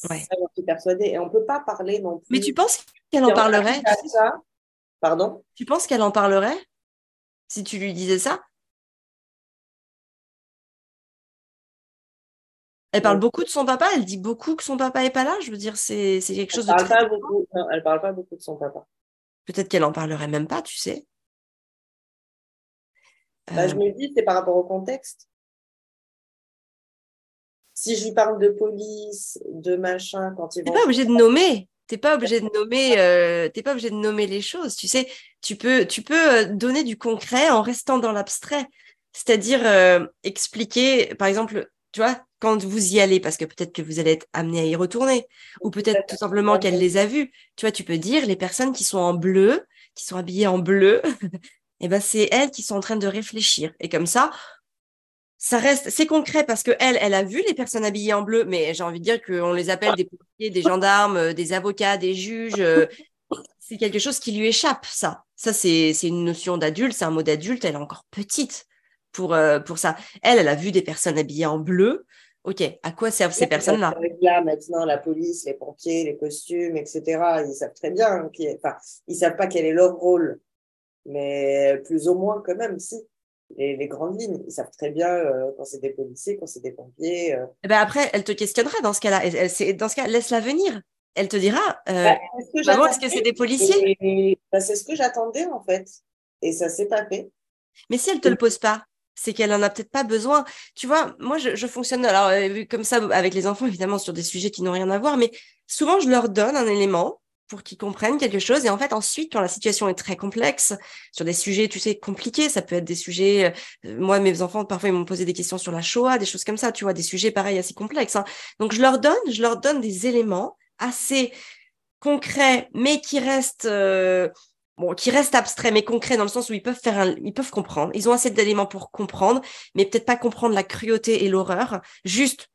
Ouais. Ça, j'en suis persuadée. Et on ne peut pas parler non plus. Mais tu penses qu'elle en parlerait? Pardon? Tu penses qu'elle en parlerait? Si tu lui disais ça? Elle parle beaucoup de son papa, elle dit beaucoup que son papa est pas là? Je veux dire, c'est quelque chose de. Parle pas beaucoup. Non, elle parle pas beaucoup de son papa. Peut-être qu'elle en parlerait même pas, tu sais. Bah, Je euh. me dis, c'est par rapport au contexte. Si je lui parle de police, de machin, quand il. T'es pas obligé de nommer. T'es pas obligé de nommer. Euh, pas obligé de nommer les choses. Tu sais, tu peux, tu peux euh, donner du concret en restant dans l'abstrait. C'est-à-dire expliquer, par exemple, tu vois, quand vous y allez, parce que peut-être que vous allez être amené à y retourner, ou peut-être tout simplement qu'elle les a vus. Tu vois, tu peux dire les personnes qui sont en bleu, qui sont habillées en bleu, eh ben c'est elles qui sont en train de réfléchir. Et comme ça, ça reste, c'est concret parce que elle, elle a vu les personnes habillées en bleu, mais j'ai envie de dire qu'on les appelle des policiers, des gendarmes, euh, des avocats, des juges. Euh, c'est quelque chose qui lui échappe, ça. Ça, c'est une notion d'adulte, c'est un mot d'adulte, elle est encore petite pour, euh, pour ça. Elle, elle a vu des personnes habillées en bleu. OK, à quoi servent ces personnes-là? Là, maintenant, la police, les pompiers, les costumes, etc., ils savent très bien, enfin, ils savent pas quel est leur rôle, mais plus ou moins quand même, si. Les, les grandes lignes, ils savent très bien euh, quand c'est des policiers, quand c'est des pompiers. Euh. Eh ben après, elle te questionnera dans ce cas-là. Elle, dans ce cas, laisse-la venir. Elle te dira, euh, bah, est-ce que c'est des policiers? Bah, C'est ce que j'attendais en fait, et ça s'est pas fait. Mais si elle te le pose pas, c'est qu'elle en a peut-être pas besoin. Tu vois, moi, je, fonctionne alors euh, comme ça avec les enfants, évidemment, sur des sujets qui n'ont rien à voir, mais souvent, je leur donne un élément pour qu'ils comprennent quelque chose. Et en fait, ensuite, quand la situation est très complexe, sur des sujets, tu sais, compliqués, ça peut être des sujets, euh, moi, mes enfants, parfois, ils m'ont posé des questions sur la Shoah, des choses comme ça, tu vois, des sujets pareils assez complexes. Hein. Donc, je leur donne, je leur donne des éléments assez concrets, mais qui restent euh, bon, qui reste abstrait mais concret dans le sens où ils peuvent faire ils peuvent comprendre. Ils ont assez d'éléments pour comprendre, mais peut-être pas comprendre la cruauté et l'horreur. Juste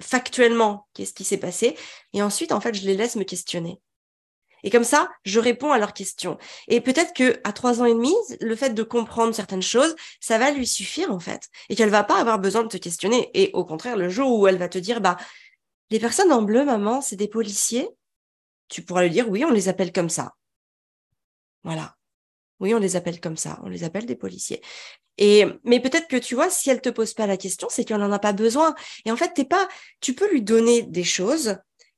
factuellement, qu'est-ce qui s'est passé Et ensuite, en fait, je les laisse me questionner. Et comme ça, je réponds à leurs questions. Et peut-être que à trois ans et demi, le fait de comprendre certaines choses, ça va lui suffire en fait, et qu'elle va pas avoir besoin de te questionner. Et au contraire, le jour où elle va te dire, bah, les personnes en bleu, maman, c'est des policiers. Tu pourras lui dire, oui, on les appelle comme ça. Voilà. Oui, on les appelle comme ça, on les appelle des policiers. Et mais peut-être que tu vois, si elle te pose pas la question, c'est qu'elle n'en a pas besoin. Et en fait, t'es pas, tu peux lui donner des choses.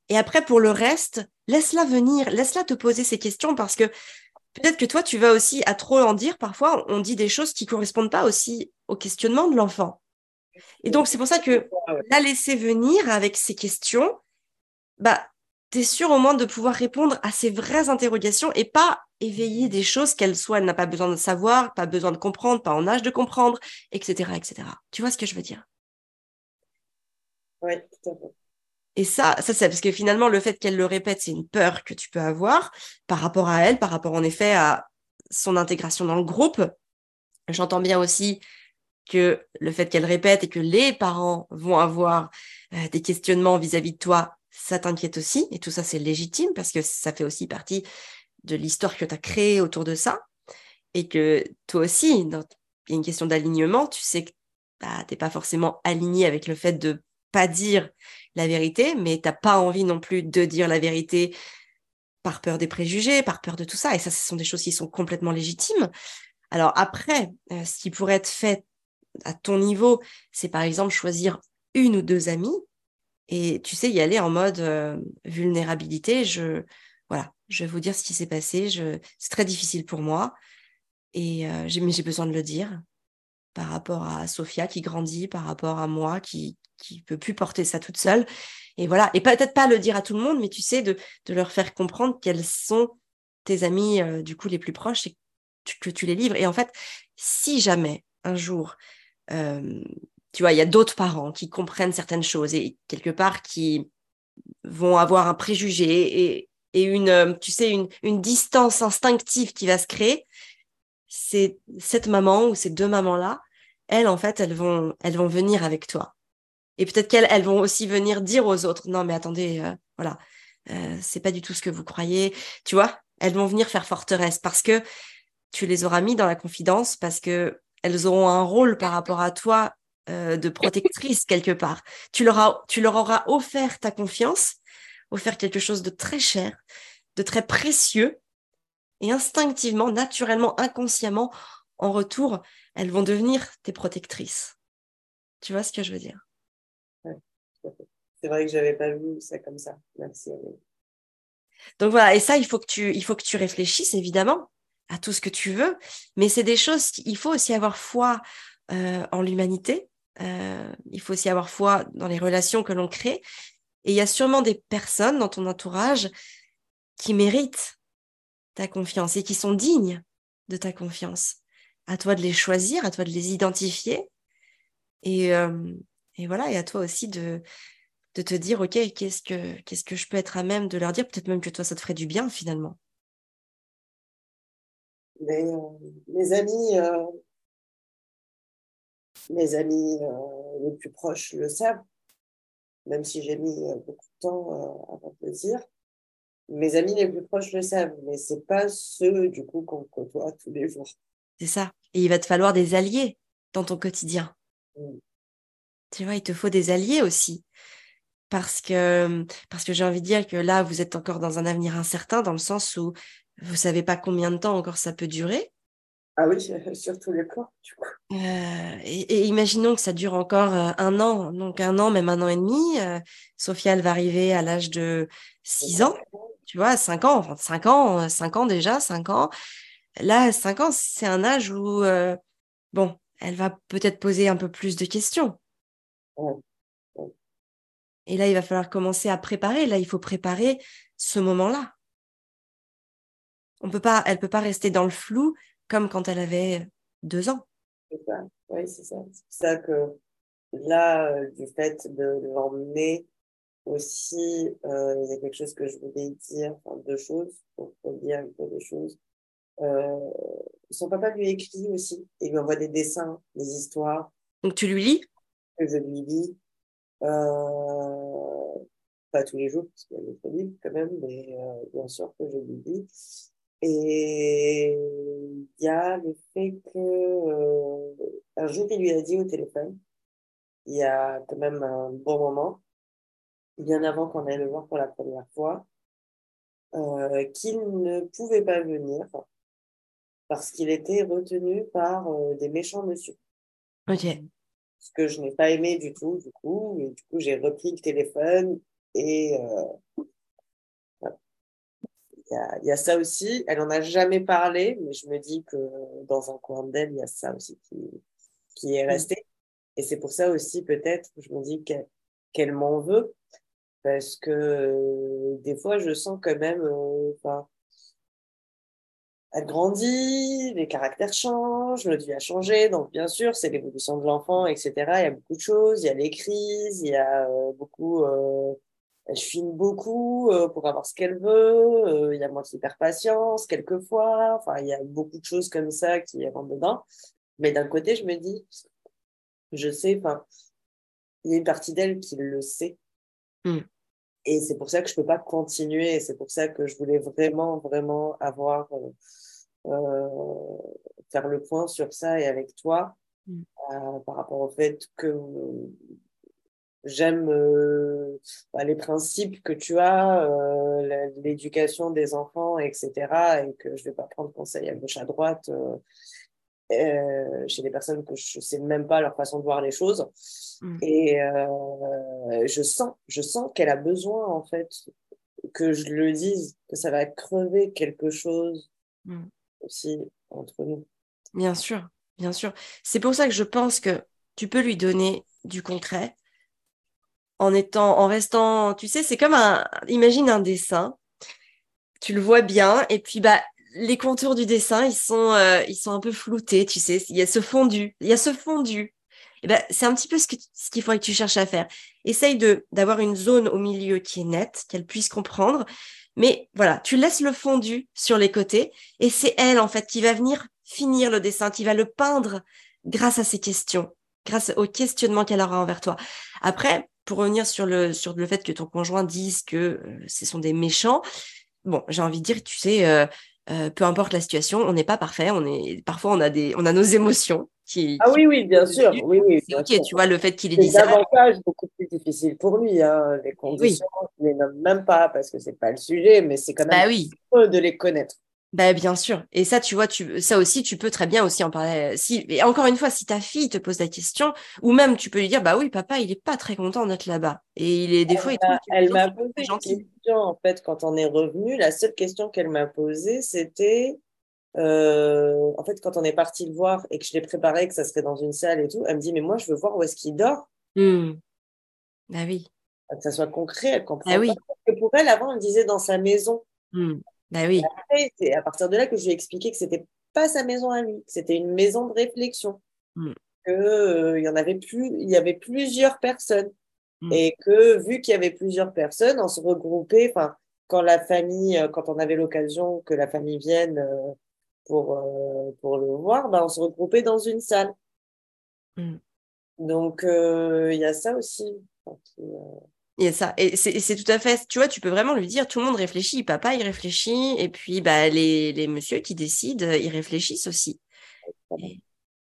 Et après, pour le reste, laisse-la venir, laisse-la te poser ces questions parce que peut-être que toi, tu vas aussi à trop en dire. Parfois, on dit des choses qui correspondent pas aussi au questionnement de l'enfant. Et donc, c'est pour ça que la laisser venir avec ces questions, bah, tu es sûr au moins de pouvoir répondre à ces vraies interrogations et pas éveiller des choses qu'elle soit, elle n'a pas besoin de savoir, pas besoin de comprendre, pas en âge de comprendre, etc., etc. Tu vois ce que je veux dire? Oui, tout à fait. Et ça, ça c'est parce que finalement, le fait qu'elle le répète, c'est une peur que tu peux avoir par rapport à elle, par rapport en effet à son intégration dans le groupe. J'entends bien aussi que le fait qu'elle répète et que les parents vont avoir euh, des questionnements vis-à-vis -vis de toi, ça t'inquiète aussi. Et tout ça, c'est légitime parce que ça fait aussi partie de l'histoire que tu as créée autour de ça. Et que toi aussi, il y a une question d'alignement, tu sais que bah, tu n'es pas forcément aligné avec le fait de pas dire la vérité, mais tu n'as pas envie non plus de dire la vérité par peur des préjugés, par peur de tout ça. Et ça, ce sont des choses qui sont complètement légitimes. Alors après, euh, ce qui pourrait être fait à ton niveau, c'est par exemple choisir une ou deux amies et tu sais, y aller en mode euh, vulnérabilité. Je, voilà, je vais vous dire ce qui s'est passé. C'est très difficile pour moi. Et euh, mais j'ai besoin de le dire par rapport à Sophia qui grandit, par rapport à moi qui qui peut plus porter ça toute seule. Et voilà. Et peut-être pas le dire à tout le monde, mais tu sais, de, de leur faire comprendre quels sont tes amis, euh, du coup, les plus proches et que tu les livres. Et en fait, si jamais un jour, tu vois, il y a d'autres parents qui comprennent certaines choses et quelque part qui vont avoir un préjugé et, et une, euh, tu sais, une, une distance instinctive qui va se créer. Cette maman ou ces deux mamans-là, elles, en fait, elles vont, elles vont venir avec toi. Et peut-être qu'elles elles vont aussi venir dire aux autres, non, mais attendez, euh, voilà, euh, c'est pas du tout ce que vous croyez. Tu vois, elles vont venir faire forteresse parce que tu les auras mis dans la confidence, parce que elles auront un rôle par rapport à toi euh, de protectrice quelque part. Tu leur, tu leur auras offert ta confiance, offert quelque chose de très cher, de très précieux, et instinctivement, naturellement, inconsciemment, en retour, elles vont devenir tes protectrices. Tu vois ce que je veux dire? C'est vrai que j'avais pas vu ça comme ça. Merci. Donc voilà, et ça, il faut que tu, il faut que tu réfléchisses évidemment à tout ce que tu veux, mais c'est des choses. Il faut aussi avoir foi euh, en l'humanité, euh, il faut aussi avoir foi dans les relations que l'on crée. Et il y a sûrement des personnes dans ton entourage qui méritent ta confiance et qui sont dignes de ta confiance. À toi de les choisir, à toi de les identifier. Et, euh, et voilà, et à toi aussi de, de te dire, OK, qu'est-ce que, qu'est-ce que je peux être à même de leur dire? Peut-être même que toi, ça te ferait du bien finalement. Mais, euh, mes amis, mes amis euh, les plus proches le savent, même si j'ai mis euh, beaucoup de temps euh, avant de le dire. Mes amis les plus proches le savent, mais c'est pas ceux du coup qu'on côtoie tous les jours. C'est ça. Et il va te falloir des alliés dans ton quotidien. Mm. Tu vois, il te faut des alliés aussi. Parce que, parce que j'ai envie de dire que là, vous êtes encore dans un avenir incertain, dans le sens où vous savez pas combien de temps encore ça peut durer. Ah oui, sur tous les plans, du coup. Euh, et, imaginons que ça dure encore euh, un an, donc un an, même un an et demi. Euh, Sophia, elle va arriver à l'âge de 6 ans, tu vois, 5 ans, enfin 5 ans, 5 ans déjà, 5 ans. Là, 5 ans, c'est un âge où, bon, elle va peut-être poser un peu plus de questions. Et là, il va falloir commencer à préparer. Là, il faut préparer ce moment-là. On peut pas, elle peut pas rester dans le flou comme quand elle avait deux ans. Oui, c'est ça. C'est ça que là, euh, du fait de l'emmener aussi, euh, il y a quelque chose que je voulais dire, enfin, deux choses, pour, dire un peu des choses. Euh, son papa lui écrit aussi, il lui envoie des dessins, des histoires. Donc tu lui lis? Je lui lis. Euh, pas tous les jours, parce qu'il y a d'autres livres quand même, mais bien sûr que je lui lis. Et il y a le fait que un jour, il lui a dit au téléphone, il y a quand même un bon moment, bien avant qu'on aille le voir pour la première fois, euh, qu'il ne pouvait pas venir parce qu'il était retenu par euh, des méchants monsieur. Ok. Ce que je n'ai pas aimé du tout, du coup, et du coup, j'ai repris le téléphone et il y, a, ça aussi. Elle n'en a jamais parlé, mais je me dis que dans un coin d'elle, il y a ça aussi qui, qui est mm. resté. Et c'est pour ça aussi, peut-être, je me dis qu'elle m'en veut. Parce que euh, des fois, je sens quand même, euh, elle grandit, les caractères changent, notre vie a changé. Donc, bien sûr, c'est l'évolution de l'enfant, etc. Il y a beaucoup de choses. Il y a les crises, il y a euh, beaucoup elle filme beaucoup pour avoir ce qu'elle veut. Il y a moins d'hyperpatience quelquefois. Enfin, il y a beaucoup de choses comme ça qui rentrent dedans. Mais d'un côté, je me dis, je sais, enfin, il y a une partie d'elle qui le sait. Hmm. Et c'est pour ça que je peux pas continuer. C'est pour ça que je voulais vraiment, vraiment avoir, euh, faire le point sur ça et avec toi, hmm. par rapport au fait que J'aime euh, bah, les principes que tu as, euh, l'éducation des enfants, etc. Et que je ne vais pas prendre conseil à gauche, à droite euh, chez des personnes que je ne sais même pas leur façon de voir les choses. Mm. Et euh, je sens, je sens qu'elle a besoin, en fait, que je le dise, que ça va crever quelque chose mm. aussi entre nous. Bien sûr, bien sûr. C'est pour ça que je pense que tu peux lui donner du concret en étant, en restant, tu sais, c'est comme un, imagine un dessin, tu le vois bien, et puis bah les contours du dessin, ils sont, euh, ils sont un peu floutés, tu sais, il y a ce fondu, il y a ce fondu. eh ben, c'est un petit peu ce qu'il faudrait que tu cherches à faire. Essaye d'avoir une zone au milieu qui est nette, qu'elle puisse comprendre. Mais voilà, tu laisses le fondu sur les côtés et c'est elle, en fait, qui va venir finir le dessin, qui va le peindre grâce à ces questions, grâce au questionnement qu'elle aura envers toi. Après, pour revenir sur le, sur le fait que ton conjoint dise que euh, ce sont des méchants, bon, j'ai envie de dire, tu sais, euh, euh, peu importe la situation, on n'est pas parfait. On est parfois on a des, on a nos émotions qui. Ah oui, oui, bien sûr, oui, oui. C'est ok, tu vois le fait qu'il ait dit ça. C'est davantage beaucoup plus difficile pour lui. Hein. Les conditions, je ne les nomme même pas parce que c'est pas le sujet, mais c'est quand même bah oui. de les connaître. Bah, bien sûr. Et ça, tu vois, tu, ça aussi, tu peux très bien aussi en parler. Si, et encore une fois, si ta fille te pose la question, ou même tu peux lui dire, bah oui, papa, il est pas très content d'être là-bas. Et il est des fois, elle m'a posé une question, en fait, quand on est revenu. La seule question qu'elle m'a posée, c'était, euh, en fait, quand on est parti le voir et que je l'ai préparé, que ça serait dans une salle et tout, elle me dit, mais moi, je veux voir où est-ce qu'il dort. Mmh. Bah oui. Que ça soit concret, elle comprend. Bah oui. que pour elle, avant, elle disait dans sa maison. Mmh. Bah oui. c'est à partir de là que je lui ai expliqué que c'était pas sa maison à lui, que c'était une maison de réflexion, mmh. que euh, il y en avait plus, il y avait plusieurs personnes mmh. et que vu qu'il y avait plusieurs personnes, on se regroupait. Enfin, quand la famille, euh, quand on avait l'occasion que la famille vienne euh, pour pour le voir, bah, on se regroupait dans une salle. Mmh. Donc il y a ça aussi. Et ça, et c'est tout à fait, tu vois, tu peux vraiment lui dire, tout le monde réfléchit, papa il réfléchit, et puis bah, les, les messieurs qui décident, ils réfléchissent aussi.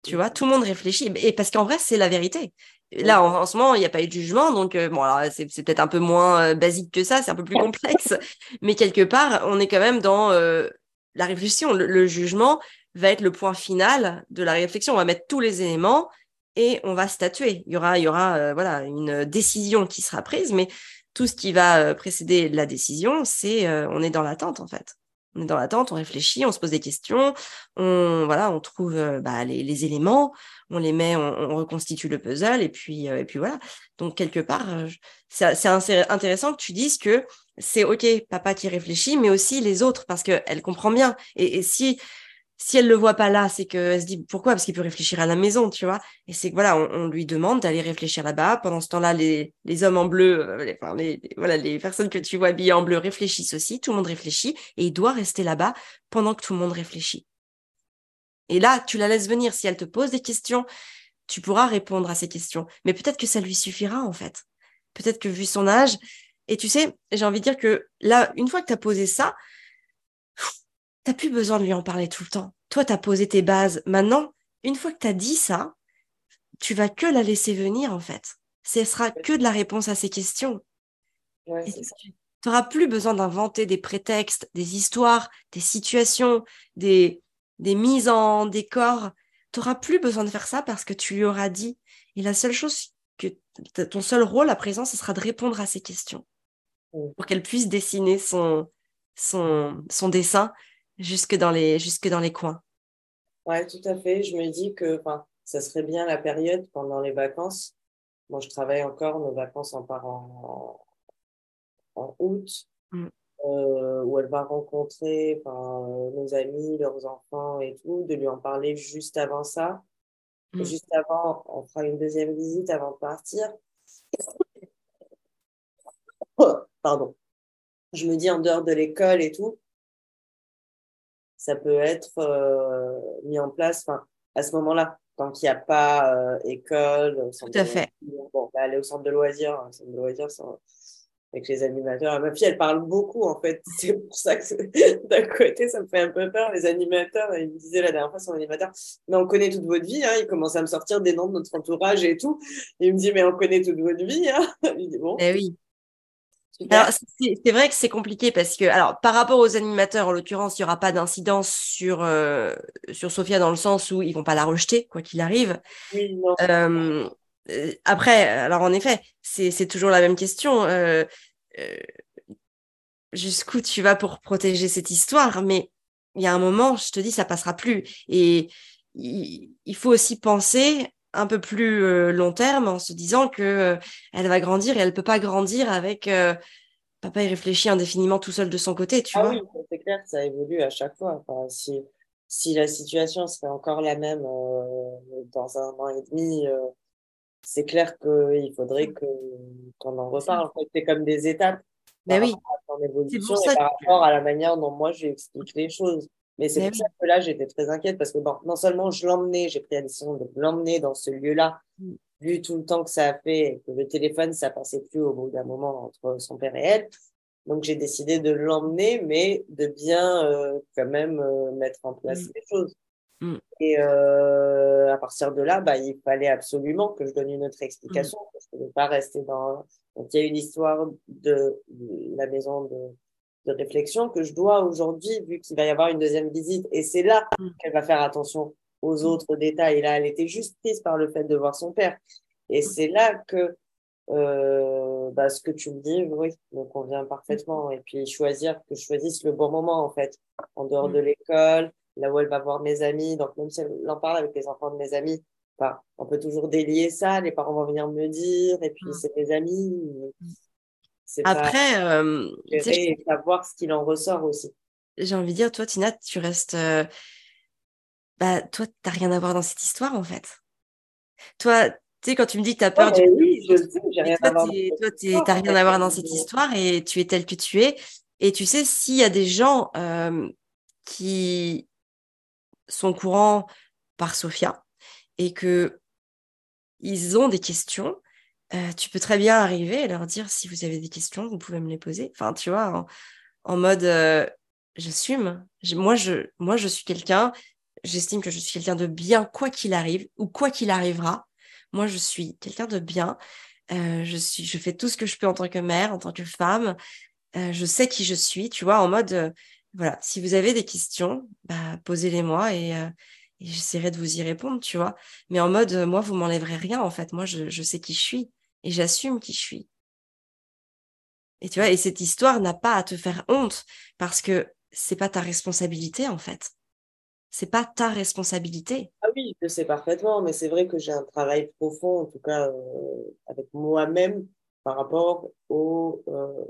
tu vois, tout le monde réfléchit, et parce qu'en vrai, c'est la vérité. Là, en, ce moment, il n'y a pas eu de jugement, donc euh, bon, c'est peut-être un peu moins euh, basique que ça, c'est un peu plus complexe, mais quelque part, on est quand même dans euh, la réflexion. le, jugement va être le point final de la réflexion. On va mettre tous les éléments et on va statuer. Il y aura, il y aura euh, voilà, une décision qui sera prise, mais tout ce qui va euh, précéder la décision, c'est euh, on est dans l'attente en fait. On est dans l'attente, on réfléchit, on se pose des questions, on voilà, on trouve bah, les, éléments, on les met, on, reconstitue le puzzle et puis et puis voilà. Donc quelque part, c'est intéressant que tu dises que c'est ok papa qui réfléchit, mais aussi les autres parce qu'elle comprend bien. Et, et si si elle le voit pas là, c'est qu'elle se dit pourquoi? Parce qu'il peut réfléchir à la maison, tu vois. Et c'est que voilà, on, lui demande d'aller réfléchir là-bas. Pendant ce temps-là, les, les hommes en bleu, euh, les, enfin, les, voilà, les personnes que tu vois habillées en bleu réfléchissent aussi. Tout le monde réfléchit et il doit rester là-bas pendant que tout le monde réfléchit. Et là, tu la laisses venir. Si elle te pose des questions, tu pourras répondre à ces questions. Mais peut-être que ça lui suffira en fait. Peut-être que vu son âge, et tu sais, j'ai envie de dire que là, une fois que tu as posé ça, T'as plus besoin de lui en parler tout le temps. Toi, tu as posé tes bases. Maintenant, une fois que tu as dit ça, tu vas que la laisser venir, en fait. Ce sera que de la réponse à ses questions. tu n'auras plus besoin d'inventer des prétextes, des histoires, des situations, des, des mises en décor. Tu n'auras plus besoin de faire ça parce que tu lui auras dit. Et la seule chose que ton seul rôle à présent, ce sera de répondre à ces questions pour qu'elle puisse dessiner son, son, son dessin jusque dans les, jusque dans les coins. Oui, tout à fait. Je me dis que ça serait bien la période pendant les vacances. Moi, je travaille encore, nos vacances en part en, en août, mm. euh, où elle va rencontrer nos amis, leurs enfants et tout, de lui en parler juste avant ça. Mm. Juste avant, on fera une deuxième visite avant de partir. Pardon. Je me dis en dehors de l'école et tout, ça peut être euh, mis en place à ce moment-là, tant qu'il n'y a pas euh, école. Tout à fait. Bon, bah, aller au centre de loisirs, hein, centre de loisirs avec les animateurs. Ma fille, elle parle beaucoup, en fait. C'est pour ça que d'un côté, ça me fait un peu peur. Les animateurs, ils me disaient la dernière fois, son animateur, mais on connaît toute votre vie. Hein. Il commence à me sortir des noms de notre entourage et tout. Il me dit, mais on connaît toute votre vie. Hein. Il dit, bon. Eh oui. C'est vrai que c'est compliqué parce que, alors, par rapport aux animateurs, en l'occurrence, il n'y aura pas d'incidence sur, euh, sur Sophia dans le sens où ils vont pas la rejeter, quoi qu'il arrive. Euh, euh, après, alors en effet, c'est toujours la même question. Jusqu'où tu vas pour protéger cette histoire Mais il y a un moment, je te dis, ça passera plus. Et il faut aussi penser un peu plus euh, long terme en se disant que euh, elle va grandir et elle peut pas grandir avec euh, papa il réfléchit indéfiniment tout seul de son côté tu ah vois oui c'est clair ça évolue à chaque fois si si la situation serait encore la même dans un an et demi c'est clair qu'il faudrait qu'on en reparle. En fait, c'est comme des étapes ben oui. par évolution et par rapport à la manière dont moi j'explique les choses. Mais c'est pour ça que là, j'étais très inquiète parce que bon, non seulement je l'emmenais, j'ai pris la décision de l'emmener dans ce lieu-là, mm. vu tout le temps que ça a fait, que le téléphone, ça passait plus au bout d'un moment entre son père et elle. Donc j'ai décidé de l'emmener, mais de bien euh, quand même euh, mettre en place mm. les choses. Mm. Et euh, à partir de là, bah, il fallait absolument que je donne une autre explication. Je ne pouvais pas rester dans. Donc il y a une histoire de la maison de, de réflexion que je dois aujourd'hui, vu qu'il va y avoir une deuxième visite. Et c'est là qu'elle va faire attention aux autres détails. Et là, elle était juste triste par le fait de voir son père. Et c'est là que euh, bah, ce que tu me dis, oui, me convient parfaitement. Et puis choisir, que je choisisse le bon moment, en fait, en dehors de mm. l'école, là où elle va voir mes amis. Donc, même si elle en parle avec les enfants de mes amis, bah, on peut toujours délier ça. Les parents vont venir me dire, et puis mm. c'est mes amis. Après, euh, savoir ce qu'il en ressort aussi. J'ai envie de dire, toi, Tina, tu restes. Euh, bah, toi, t'as rien à voir dans cette histoire, en fait. Toi, tu sais, quand tu me dis que tu as peur du. Oui, je sais, j'ai rien à voir. Toi, tu n'as rien à voir dans cette histoire et tu es tel que tu es. Et tu sais, s'il y a des gens euh, qui sont courants par Sophia et que ils ont des questions, tu peux très bien arriver et leur dire si vous avez des questions, vous pouvez me les poser. Enfin, tu vois, en, mode j'assume. Moi je, moi, je suis quelqu'un, j'estime que je suis quelqu'un de bien, quoi qu'il arrive ou quoi qu'il arrivera. Moi, je suis quelqu'un de bien. Je, suis, je fais tout ce que je peux en tant que mère, en tant que femme. Je sais qui je suis, tu vois, en mode, voilà, si vous avez des questions, bah, posez-les-moi et, j'essaierai de vous y répondre, tu vois. Mais en mode, moi, vous m'enlèverez rien, en fait. Moi, je, je sais qui je suis et j'assume qui je suis. Et tu vois, et cette histoire n'a pas à te faire honte parce que c'est pas ta responsabilité, en fait c'est pas ta responsabilité. Ah oui, je sais parfaitement, mais c'est vrai que j'ai un travail profond, en tout cas euh, avec moi-même, par rapport au, euh,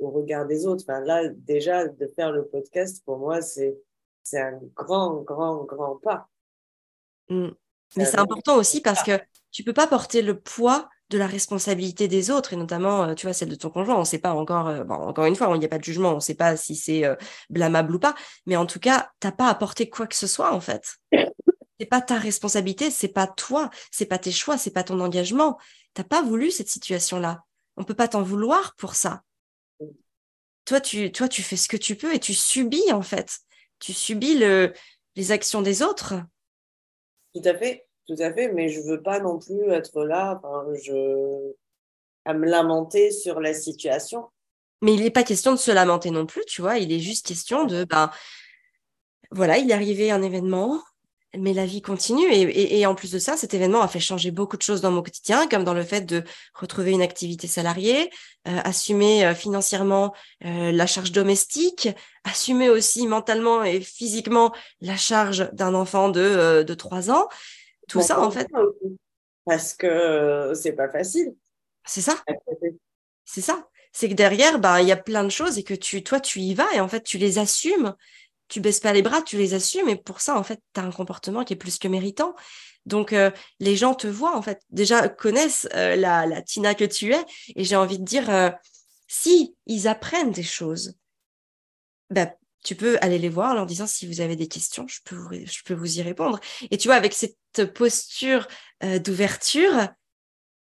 au regard des autres. Enfin, là, déjà, de faire le podcast, pour moi, c'est un grand, grand, grand pas. Mmh. Mais c'est important aussi parce que tu peux pas porter le poids de la responsabilité des autres, et notamment, euh, tu vois, celle de ton conjoint. On ne sait pas encore, euh, encore une fois, il n'y a pas de jugement, on ne sait pas si c'est euh, blâmable ou pas, mais en tout cas, tu n'as pas apporté quoi que ce soit, en fait. C'est pas ta responsabilité, c'est pas toi, c'est pas tes choix, c'est pas ton engagement. Tu n'as pas voulu cette situation-là. On peut pas t'en vouloir pour ça. Toi tu, toi, tu fais ce que tu peux et tu subis, en fait. Tu subis le, les actions des autres. Tout à fait. Tout à fait, mais je veux pas non plus être là à me lamenter sur la situation. Mais il n'est pas question de se lamenter non plus, tu vois. Il est juste question de, ben, voilà, il est arrivé un événement, mais la vie continue. Et, en plus de ça, cet événement a fait changer beaucoup de choses dans mon quotidien, comme dans le fait de retrouver une activité salariée, euh, assumer euh, financièrement euh, la charge domestique, assumer aussi mentalement et physiquement la charge d'un enfant de, de 3 ans tout ça, en fait. Parce que c'est pas facile. C'est ça. C'est ça. C'est que derrière, bah, il y a plein de choses et que tu, toi, tu y vas et en fait, tu les assumes. Tu baisses pas les bras, tu les assumes et pour ça, en fait, tu as un comportement qui est plus que méritant. Donc, euh, les gens te voient, en fait, déjà connaissent euh, la, la, Tina que tu es et j'ai envie de dire, euh, si ils apprennent des choses, bah, tu peux aller les voir en leur disant si vous avez des questions, je peux vous, je peux vous y répondre. Et tu vois, avec cette posture euh, d'ouverture,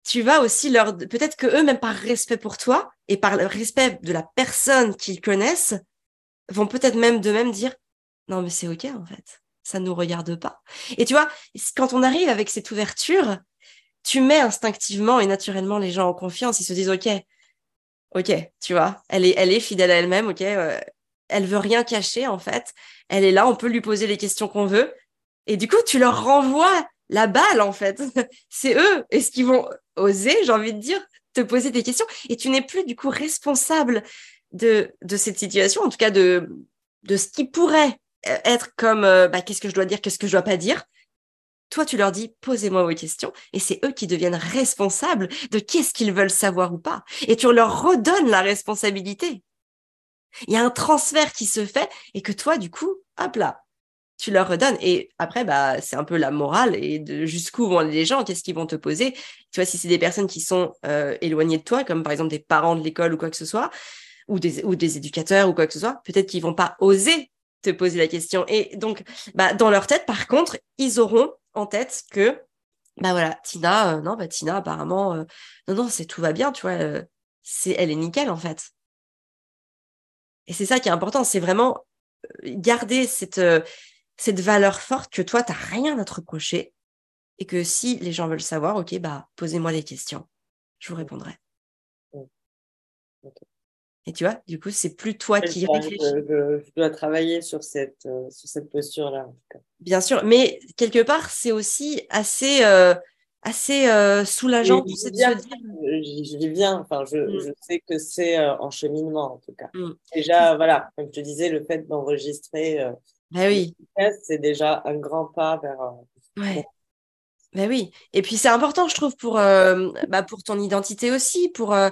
tu vas aussi leur, peut-être que eux, même par respect pour toi et par le respect de la personne qu'ils connaissent, vont peut-être même de même dire non mais c'est ok en fait, ça ne nous regarde pas. Et tu vois, quand on arrive avec cette ouverture, tu mets instinctivement et naturellement les gens en confiance, ils se disent ok, ok, tu vois, elle est, elle est fidèle à elle-même, ok, euh, elle veut rien cacher en fait. Elle est là, on peut lui poser les questions qu'on veut. Et du coup, tu leur renvoies la balle en fait. C'est eux. Est-ce qu'ils vont oser, j'ai envie de dire, te poser des questions? Et tu n'es plus du coup responsable de, de cette situation, en tout cas de, de ce qui pourrait être comme euh, bah, qu'est-ce que je dois dire, qu'est-ce que je dois pas dire? Toi, tu leur dis, posez-moi vos questions, et c'est eux qui deviennent responsables de qu'est-ce qu'ils veulent savoir ou pas. Et tu leur redonnes la responsabilité. Il y a un transfert qui se fait et que toi, du coup, hop là, tu leur redonnes. Et après, bah, c'est un peu la morale et jusqu'où vont les gens, qu'est-ce qu'ils vont te poser. Tu vois, si c'est des personnes qui sont euh, éloignées de toi, comme par exemple des parents de l'école ou quoi que ce soit, ou des, ou des éducateurs ou quoi que ce soit, peut-être qu'ils vont pas oser te poser la question. Et donc, bah, dans leur tête, par contre, ils auront en tête que, bah voilà, Tina, euh, non, bah Tina, apparemment, euh, non, non, c'est tout va bien, tu vois, c'est, elle est nickel en fait. Et c'est ça qui est important, c'est vraiment garder cette, cette valeur forte que toi, tu n'as rien à te reprocher et que si les gens veulent savoir, ok, bah, posez-moi des questions. Je vous répondrai. Et tu vois, du coup, c'est plus toi qui réfléchis. Je, dois travailler sur cette, euh, sur cette posture-là, Bien sûr, mais quelque part, c'est aussi assez, euh, assez euh, soulageant de se dire. Je vis bien, enfin, je, mm. je sais que c'est en cheminement, en tout cas. Mm. Déjà, voilà, comme je te disais, le fait d'enregistrer bah oui. C'est déjà un grand pas vers. Euh, ouais. Ben oui. Et puis c'est important, je trouve, pour, euh, bah, pour ton identité aussi, pour, euh,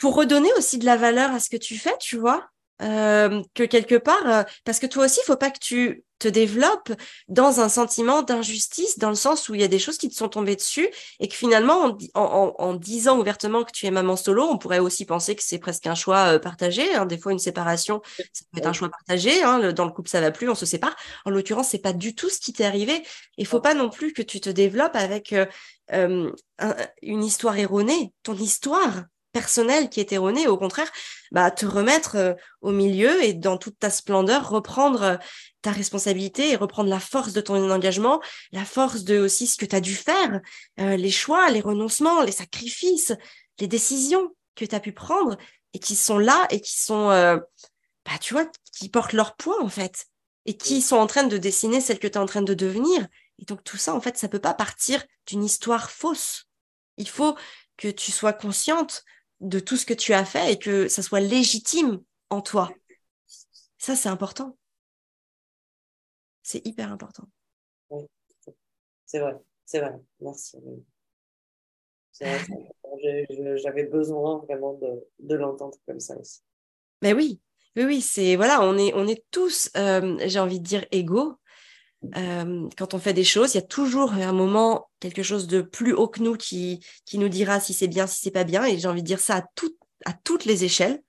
pour redonner aussi de la valeur à ce que tu fais, tu vois. que quelque part, parce que toi aussi, il faut pas que tu te développe dans un sentiment d'injustice, dans le sens où il y a des choses qui te sont tombées dessus et que finalement, en, disant ouvertement que tu es maman solo, on pourrait aussi penser que c'est presque un choix euh, partagé. Hein. Des fois, une séparation, ça peut être un choix partagé. Hein. Dans le couple, ça va plus, on se sépare. En l'occurrence, c'est pas du tout ce qui t'est arrivé. Il faut pas non plus que tu te développes avec euh, euh, une histoire erronée. Ton histoire, personnelle qui est erronée, au contraire, bah, te remettre au milieu et dans toute ta splendeur, reprendre ta responsabilité et reprendre la force de ton engagement, la force de aussi ce que tu as dû faire, euh, les choix, les renoncements, les sacrifices, les décisions que tu as pu prendre et qui sont là et qui sont, euh, bah, tu vois, qui portent leur poids en fait et qui sont en train de dessiner celle que tu es en train de devenir. Et donc tout ça, en fait, ça peut pas partir d'une histoire fausse. Il faut que tu sois consciente de tout ce que tu as fait et que ça soit légitime en toi. Ça, c'est important. C'est hyper important. Oui, c'est vrai, c'est vrai. Merci. J'avais besoin vraiment de, l'entendre comme ça aussi. Mais oui, oui, oui, c'est voilà, on est, on est tous, euh, j'ai envie de dire, égaux. Euh, quand on fait des choses, il y a toujours un moment, quelque chose de plus haut que nous qui, qui nous dira si c'est bien, si c'est pas bien. Et j'ai envie de dire ça à, à toutes les échelles.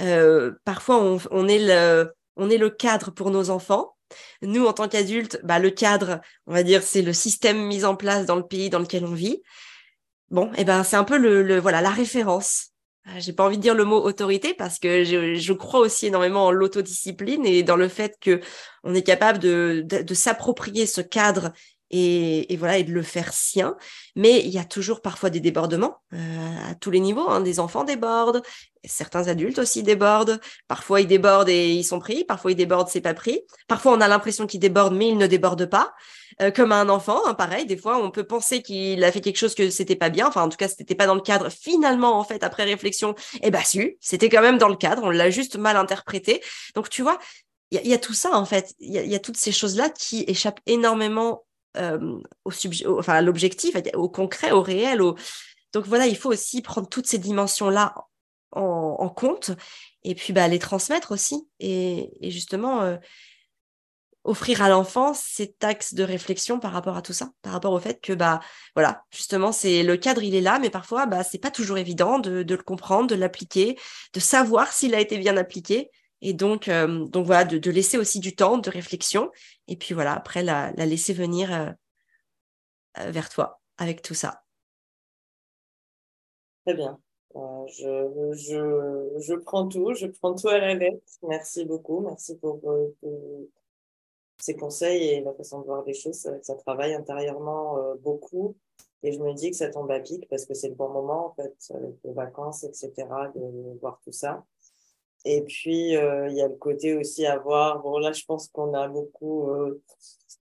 Euh, parfois, on, on, est le, on est le cadre pour nos enfants. Nous, en tant qu'adultes, bah, le cadre, on va dire, c'est le système mis en place dans le pays dans lequel on vit. Bon, et eh ben c'est un peu le, voilà la référence. Euh, j'ai pas envie de dire le mot autorité parce que je, crois aussi énormément en l'autodiscipline et dans le fait que on est capable de s'approprier ce cadre et, voilà et de le faire sien. Mais il y a toujours parfois des débordements euh, à tous les niveaux. Hein. Des enfants débordent, certains adultes aussi débordent. Parfois ils débordent et ils sont pris. Parfois ils débordent, c'est pas pris. Parfois on a l'impression qu'ils débordent, mais ils ne débordent pas. Euh, comme un enfant, hein, pareil. Des fois on peut penser qu'il a fait quelque chose que c'était pas bien. Enfin en tout cas c'était pas dans le cadre. Finalement en fait après réflexion, eh ben su, c'était quand même dans le cadre. On l'a juste mal interprété. Donc tu vois. Il y, a tout ça en fait, il y a toutes ces choses-là qui échappent énormément euh, au à l'objectif, au concret, au réel. Donc voilà, il faut aussi prendre toutes ces dimensions-là en, compte et puis bah, les transmettre aussi. Et, justement, euh, offrir à l'enfant cet axe de réflexion par rapport à tout ça, par rapport au fait que bah voilà, justement, c'est le cadre, il est là, mais parfois bah c'est pas toujours évident de, le comprendre, de l'appliquer, de savoir s'il a été bien appliqué. Et donc, euh, donc voilà, de, laisser aussi du temps de réflexion. Et puis voilà, après, la, laisser venir euh, euh, vers toi avec tout ça. Très bien. je, je, je, prends tout, je prends tout à la lettre. Merci beaucoup. Merci pour, ces conseils et la façon de voir des choses. Ça, travaille intérieurement beaucoup. Et je me dis que ça tombe à pic parce que c'est le bon moment, en fait, avec les vacances, etc., de voir tout ça. Et puis, euh, il y a le côté aussi à voir. Bon, là, je pense qu'on a beaucoup euh,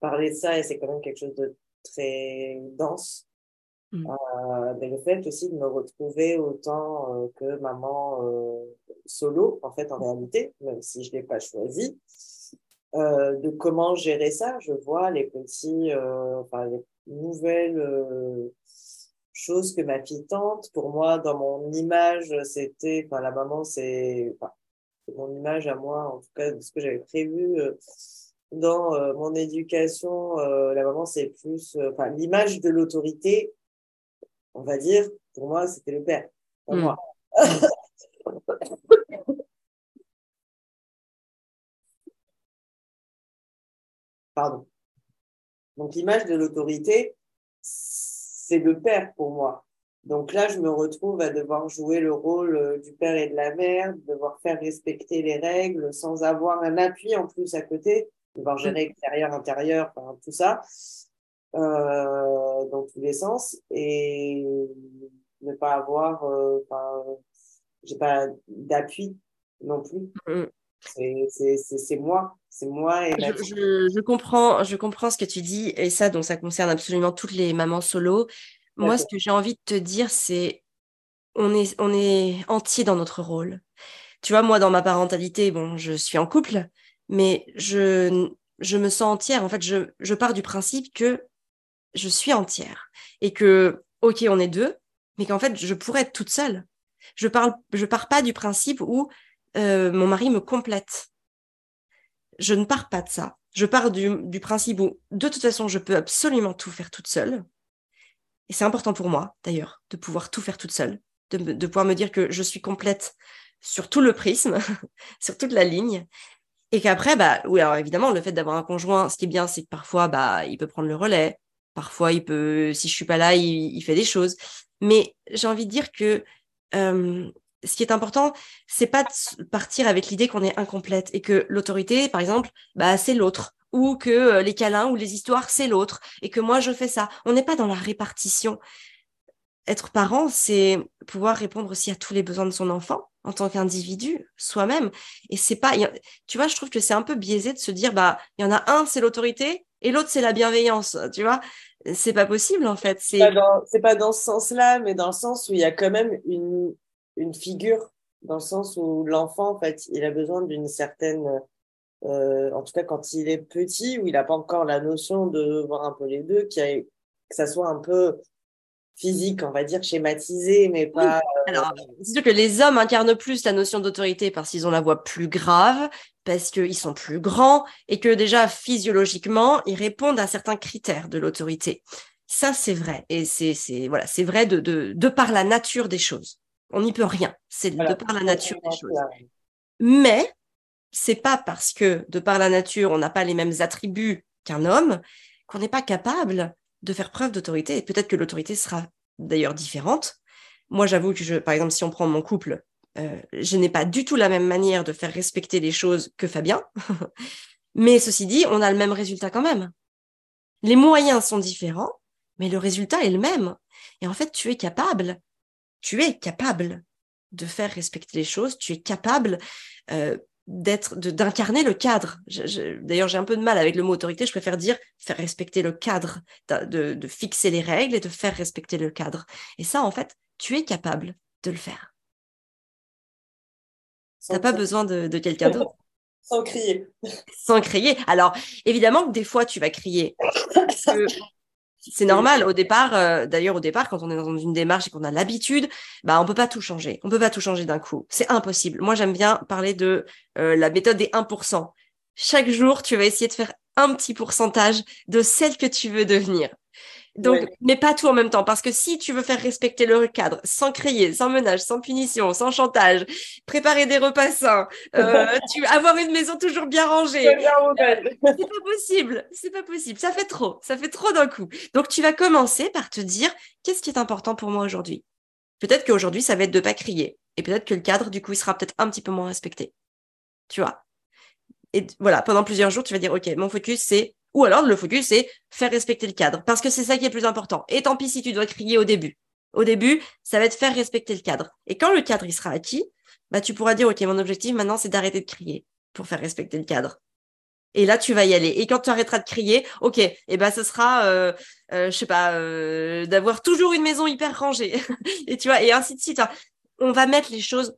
parlé de ça et c'est quand même quelque chose de très dense. Mm. Euh, mais le fait aussi de me retrouver autant que maman solo, en fait, en réalité, même si je ne l'ai pas choisi, de comment gérer ça. Je vois les petits, enfin, les nouvelles choses que ma fille tente. Pour moi, dans mon image, c'était, enfin, la maman, c'est, mon image à moi, en tout cas, de ce que j'avais prévu. Euh, dans euh, mon éducation, euh, la maman, c'est plus, euh, enfin, l'image de l'autorité, on va dire, pour moi, c'était le père. Pour Mm. moi. Pardon. Donc, l'image de l'autorité, c'est le père pour moi. Donc là, je me retrouve à devoir jouer le rôle euh, du père et de la mère, devoir faire respecter les règles sans avoir un appui en plus à côté, devoir gérer extérieur, intérieur, enfin, tout ça, euh, dans tous les sens, et ne pas avoir, euh, enfin, j'ai pas d'appui non plus. Mm. C'est- moi, c'est moi et Je, je- je comprends, je comprends ce que tu dis, et ça, donc ça concerne absolument toutes les mamans solo. Moi, ce que j'ai envie de te dire, c'est on est, on est entier dans notre rôle. Tu vois, moi, dans ma parentalité, bon, je suis en couple, mais je, je me sens entière. En fait, je, je pars du principe que je suis entière et que, ok, on est deux, mais qu'en fait, je pourrais être toute seule. Je parle, je pars pas du principe où euh, mon mari me complète. Je ne pars pas de ça. Je pars du, du principe où, de toute façon, je peux absolument tout faire toute seule. Et c'est important pour moi, d'ailleurs, de pouvoir tout faire toute seule, de, pouvoir me dire que je suis complète sur tout le prisme, sur toute la ligne. Et qu'après, bah, oui, évidemment, le fait d'avoir un conjoint, ce qui est bien, c'est que parfois, bah, il peut prendre le relais. Parfois, il peut, si je suis pas là, il, fait des choses. Mais j'ai envie de dire que euh, ce qui est important, c'est pas de partir avec l'idée qu'on est incomplète et que l'autorité, par exemple, bah, c'est l'autre. Ou que euh, les câlins ou les histoires, c'est l'autre. Et que moi, je fais ça. On n'est pas dans la répartition. Être parent, c'est pouvoir répondre aussi à tous les besoins de son enfant en tant qu'individu, soi-même. Et c'est pas, tu vois, je trouve que c'est un peu biaisé de se dire, bah, il y en a un, c'est l'autorité, et l'autre, c'est la bienveillance. Tu vois, c'est pas possible en fait. C'est pas dans- pas dans ce sens-là, mais dans le sens où il y a quand même une, une figure, dans le sens où l'enfant, en fait, il a besoin d'une certaine, euh, en tout cas quand il est petit, où il n'a pas encore la notion de voir un peu les deux, que ça soit un peu physique, on va dire, schématisé, mais pas. Alors, c'est sûr que les hommes incarnent plus la notion d'autorité parce qu'ils ont la voix plus grave, parce qu'ils sont plus grands et que déjà physiologiquement, ils répondent à certains critères de l'autorité. Ça, c'est vrai. Et c'est, c'est, voilà, c'est vrai de, de, de par la nature des choses. On n'y peut rien. C'est Voilà. de par la nature des choses. Mais c'est pas parce que de par la nature, on n'a pas les mêmes attributs qu'un homme qu'on n'est pas capable de faire preuve d'autorité. Et peut-être que l'autorité sera d'ailleurs différente. Moi, j'avoue que je, par exemple, si on prend mon couple, euh, je n'ai pas du tout la même manière de faire respecter les choses que Fabien. mais ceci dit, on a le même résultat quand même. Les moyens sont différents, mais le résultat est le même. Et en fait, tu es capable, tu es capable de faire respecter les choses, tu es capable euh, d'être, d'incarner le cadre. D'ailleurs, j'ai un peu de mal avec le mot autorité. Je préfère dire faire respecter le cadre, de, de, fixer les règles et de faire respecter le cadre. Et ça, en fait, tu es capable de le faire. Tu n'as pas besoin de, de quelqu'un d'autre. Sans crier. Sans crier. Alors, évidemment que des fois, tu vas crier. C'est normal. Au départ, euh, d'ailleurs, au départ, quand on est dans une démarche et qu'on a l'habitude, bah, on peut pas tout changer. On peut pas tout changer d'un coup. C'est impossible. Moi, j'aime bien parler de euh, la méthode des 1%. Chaque jour, tu vas essayer de faire un petit pourcentage de celle que tu veux devenir. Donc, ouais. mais pas tout en même temps, parce que si tu veux faire respecter le cadre, sans crier, sans menage, sans punition, sans chantage, préparer des repas sains, euh, tu avoir une maison toujours bien rangée, euh, c'est pas possible, c'est pas possible, ça fait trop, ça fait trop d'un coup. Donc, tu vas commencer par te dire, qu'est-ce qui est important pour moi aujourd'hui? Peut-être qu'aujourd'hui, ça va être de pas crier, et peut-être que le cadre, du coup, il sera peut-être un petit peu moins respecté. Tu vois? Et voilà, pendant plusieurs jours, tu vas dire, ok, mon focus, c'est ou alors, le focus, c'est faire respecter le cadre, parce que c'est ça qui est plus important. Et tant pis si tu dois crier au début. Au début, ça va être faire respecter le cadre. Et quand le cadre, il sera acquis, bah, tu pourras dire, OK, mon objectif maintenant, c'est d'arrêter de crier pour faire respecter le cadre. Et là, tu vas y aller. Et quand tu arrêteras de crier, OK, et eh ben, ce sera, euh, euh, je sais pas, euh, d'avoir toujours une maison hyper rangée. et tu vois, et ainsi de suite. On va mettre les choses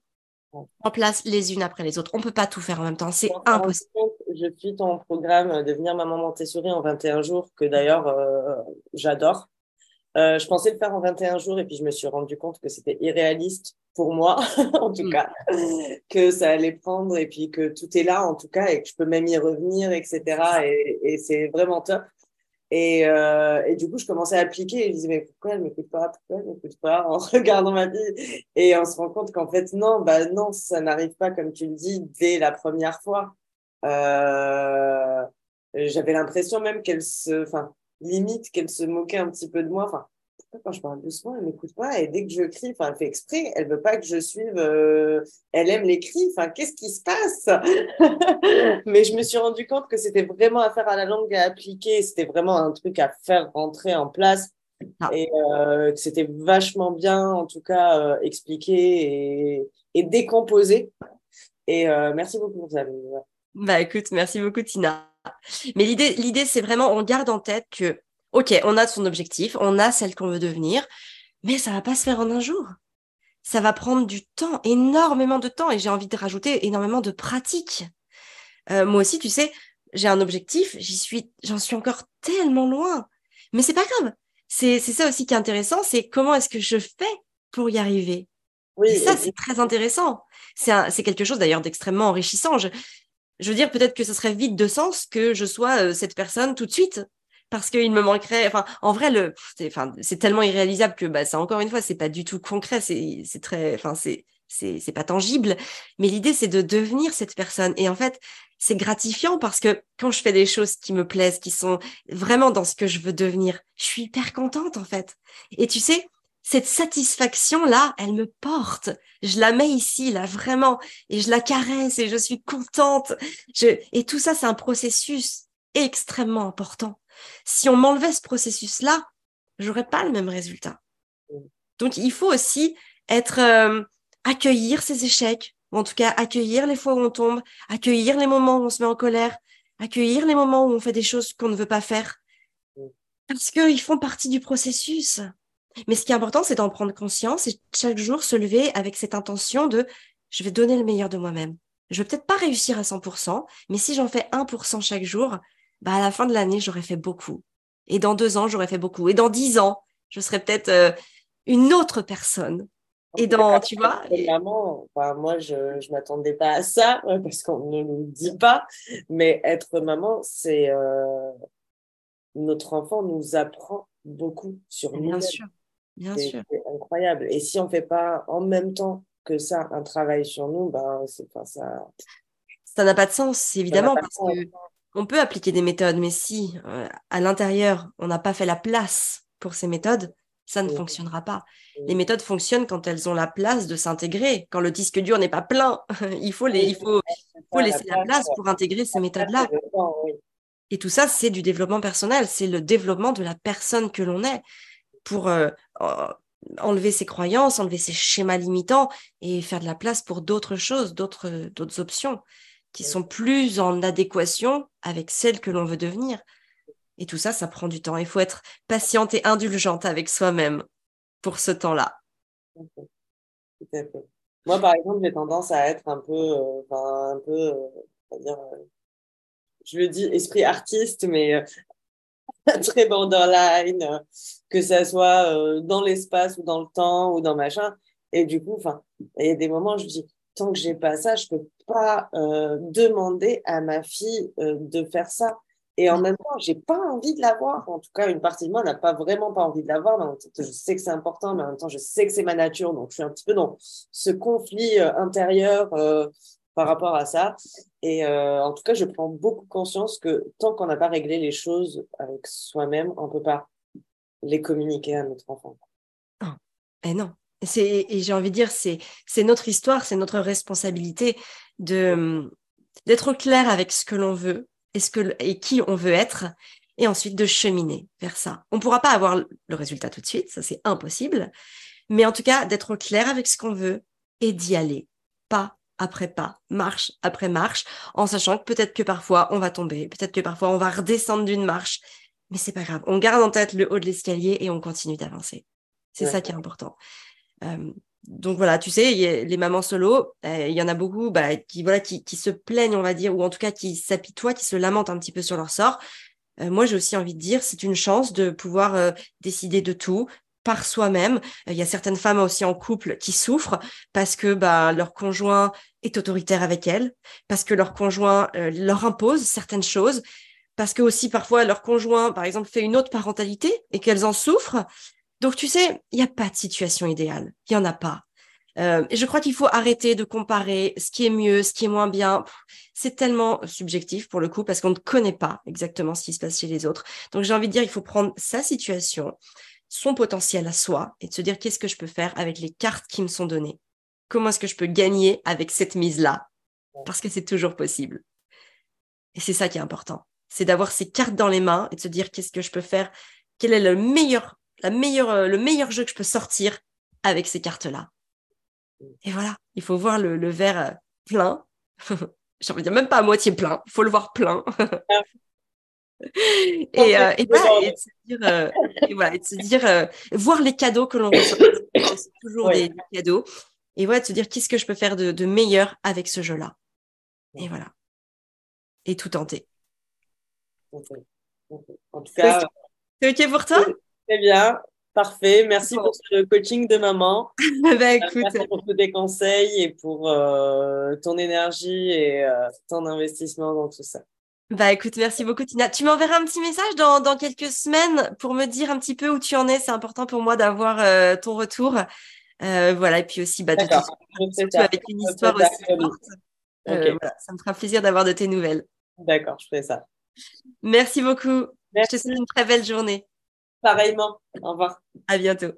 en place les unes après les autres. On peut pas tout faire en même temps, c'est impossible. Je suis ton programme Devenir maman Montessori en 21 jours, que d'ailleurs euh, j'adore. Euh, je pensais le faire en 21 jours et puis je me suis rendu compte que c'était irréaliste pour moi, en tout mm. cas, que ça allait prendre et puis que tout est là, en tout cas, et que je peux même y revenir, etc. Et, et c'est vraiment top. Et, euh, et, du coup, je commençais à appliquer et je disais, mais pourquoi elle m'écoute pas? Pourquoi elle m'écoute pas? En regardant ma vie. Et on se rend compte qu'en fait, non, bah non, ça n'arrive pas, comme tu le dis, dès la première fois. Euh, J'avais l'impression même qu'elle se, enfin, limite qu'elle se moquait un petit peu de moi. Enfin, quand je parle doucement, elle m'écoute pas. Et dès que je crie, enfin, elle fait exprès, elle veut pas que je suive. Euh, elle aime les cris. Enfin, qu'est-ce qui se passe? Mais je me suis rendu compte que c'était vraiment affaire à la langue à appliquer. C'était vraiment un truc à faire rentrer en place. Ah. Et euh, que c'était vachement bien, en tout cas, euh, expliqué et, et, décomposé. Et merci beaucoup pour ça. Bah écoute, merci beaucoup Tina. Mais l'idée, l'idée, c'est vraiment, on garde en tête que Ok, on a son objectif, on a celle qu'on veut devenir, mais ça va pas se faire en un jour. Ça va prendre du temps, énormément de temps, et j'ai envie de rajouter énormément de pratique. Euh, moi aussi, tu sais, j'ai un objectif, j'y suis, j'en suis encore tellement loin, mais c'est pas grave. C'est, c'est ça aussi qui est intéressant, c'est comment est-ce que je fais pour y arriver? Oui, et ça, c'est très intéressant. C'est, c'est quelque chose d'ailleurs d'extrêmement enrichissant. Je, je veux dire, peut-être que ce serait vide de sens que je sois euh, cette personne tout de suite parce qu'il me manquerait. Enfin, en vrai, le, c'est, enfin, c'est tellement irréalisable que, bah, ça encore une fois, c'est pas du tout concret. C'est, c'est très, enfin, c'est, c'est, c'est pas tangible. Mais l'idée, c'est de devenir cette personne. Et en fait, c'est gratifiant parce que quand je fais des choses qui me plaisent, qui sont vraiment dans ce que je veux devenir, je suis hyper contente en fait. Et tu sais, cette satisfaction là, elle me porte. Je la mets ici là vraiment et je la caresse et je suis contente. Je... Et tout ça, c'est un processus extrêmement important. Si on m'enlevait ce processus-là, j'aurais pas le même résultat. Donc, il faut aussi être euh, accueillir ses échecs, ou en tout cas accueillir les fois où on tombe, accueillir les moments où on se met en colère, accueillir les moments où on fait des choses qu'on ne veut pas faire, parce qu'ils font partie du processus. Mais ce qui est important, c'est d'en prendre conscience et chaque jour se lever avec cette intention de je vais donner le meilleur de moi-même. Je vais peut-être pas réussir à 100%, mais si j'en fais 1% chaque jour, bah, à la fin de l'année, j'aurais fait beaucoup. Et dans deux ans, j'aurais fait beaucoup. Et dans dix ans, je serais peut-être euh, une autre personne. Et dans, tu vois. Maman, moi, je ne m'attendais pas à ça parce qu'on ne nous dit pas. Mais être maman, c'est. Euh, notre enfant nous apprend beaucoup sur nous. Bien sûr. Bien sûr. C'est incroyable. Et si on ne fait pas en même temps que ça un travail sur nous, ben, c'est pas ça. Ça n'a pas de sens, évidemment, parce que on peut appliquer des méthodes, mais si euh, à l'intérieur, on n'a pas fait la place pour ces méthodes, ça ne fonctionnera pas. Les méthodes fonctionnent quand elles ont la place de s'intégrer, quand le disque dur n'est pas plein. il faut, les, il faut, faut laisser la place pour intégrer ces méthodes-là. Et tout ça, c'est du développement personnel, c'est le développement de la personne que l'on est pour euh, enlever ses croyances, enlever ses schémas limitants et faire de la place pour d'autres choses, d'autres options qui sont plus en adéquation avec celle que l'on veut devenir. Et tout ça, ça prend du temps. Il faut être patiente et indulgente avec soi-même pour ce temps-là. Moi, par exemple, j'ai tendance à être un peu, euh, un peu, euh, dire, euh, je le dis, esprit artiste, mais très borderline, que ça soit dans l'espace ou dans le temps ou dans machin. Et du coup, enfin, il y a des moments, je dis, tant que j'ai pas ça, je peux pas euh, demander à ma fille euh, de faire ça. Et en même temps, j'ai pas envie de l'avoir. En tout cas, une partie de moi n'a pas vraiment pas envie de l'avoir. Je sais que c'est important, mais en même temps, je sais que c'est ma nature. Donc, je suis un petit peu dans ce conflit euh, intérieur par rapport à ça. Et en tout cas, je prends beaucoup conscience que tant qu'on n'a pas réglé les choses avec soi-même, on peut pas les communiquer à notre enfant. Et non. Et j'ai envie de dire, c'est notre histoire, c'est notre responsabilité de d'être clair avec ce que l'on veut et, ce que, et qui on veut être, et ensuite de cheminer vers ça. On ne pourra pas avoir le résultat tout de suite, ça c'est impossible, mais en tout cas d'être clair avec ce qu'on veut et d'y aller, pas après pas, marche après marche, en sachant que peut-être que parfois on va tomber, peut-être que parfois on va redescendre d'une marche, mais c'est pas grave. On garde en tête le haut de l'escalier et on continue d'avancer. C'est ça qui est important. Euh, donc voilà, tu sais, les mamans solo, euh, il y en a beaucoup bah, qui, voilà, qui, se plaignent, on va dire, ou en tout cas qui s'apitoient, qui se lamentent un petit peu sur leur sort. Euh, moi, j'ai aussi envie de dire, c'est une chance de pouvoir décider de tout, par soi-même. Il y a certaines femmes aussi en couple qui souffrent parce que bah, leur conjoint est autoritaire avec elles, parce que leur conjoint leur impose certaines choses, parce que aussi parfois leur conjoint, par exemple, fait une autre parentalité et qu'elles en souffrent. Donc tu sais, il n'y a pas de situation idéale, il y en a pas. Euh, je crois qu'il faut arrêter de comparer ce qui est mieux, ce qui est moins bien. C'est tellement subjectif pour le coup parce qu'on ne connaît pas exactement ce qui se passe chez les autres. Donc j'ai envie de dire, il faut prendre sa situation, son potentiel à soi et de se dire qu'est-ce que je peux faire avec les cartes qui me sont données? Comment est-ce que je peux gagner avec cette mise-là? Parce que c'est toujours possible. Et c'est ça qui est important. C'est d'avoir ces cartes dans les mains et de se dire qu'est-ce que je peux faire, quel est le meilleur, la meilleure, euh, le meilleur jeu que je peux sortir avec ces cartes-là. Et voilà, il faut voir le, verre euh, plein. J'ai envie de dire même pas à moitié plein, il faut le voir plein. et, euh, et, de se dire, euh, voilà, de se dire voir les cadeaux que l'on reçoit. C'est toujours des, cadeaux. Et voilà, de se dire qu'est-ce que je peux faire de, meilleur avec ce jeu-là. Et voilà. Et tout tenter. En tout cas, c'est OK pour toi? Très bien. Parfait, merci pour ce coaching de maman. bah, écoute. Merci pour tous tes conseils et pour euh, ton énergie et euh, ton investissement dans tout ça. Bah écoute, merci beaucoup Tina. Tu m'enverras un petit message dans, dans, quelques semaines pour me dire un petit peu où tu en es. C'est important pour moi d'avoir euh, ton retour. voilà, et puis aussi bah, de surtout avec une histoire aussi forte. Voilà, ça me fera plaisir d'avoir de tes nouvelles. D'accord, je ferai ça. Merci beaucoup. Je te souhaite une très belle journée. Pareillement. Au revoir. À bientôt.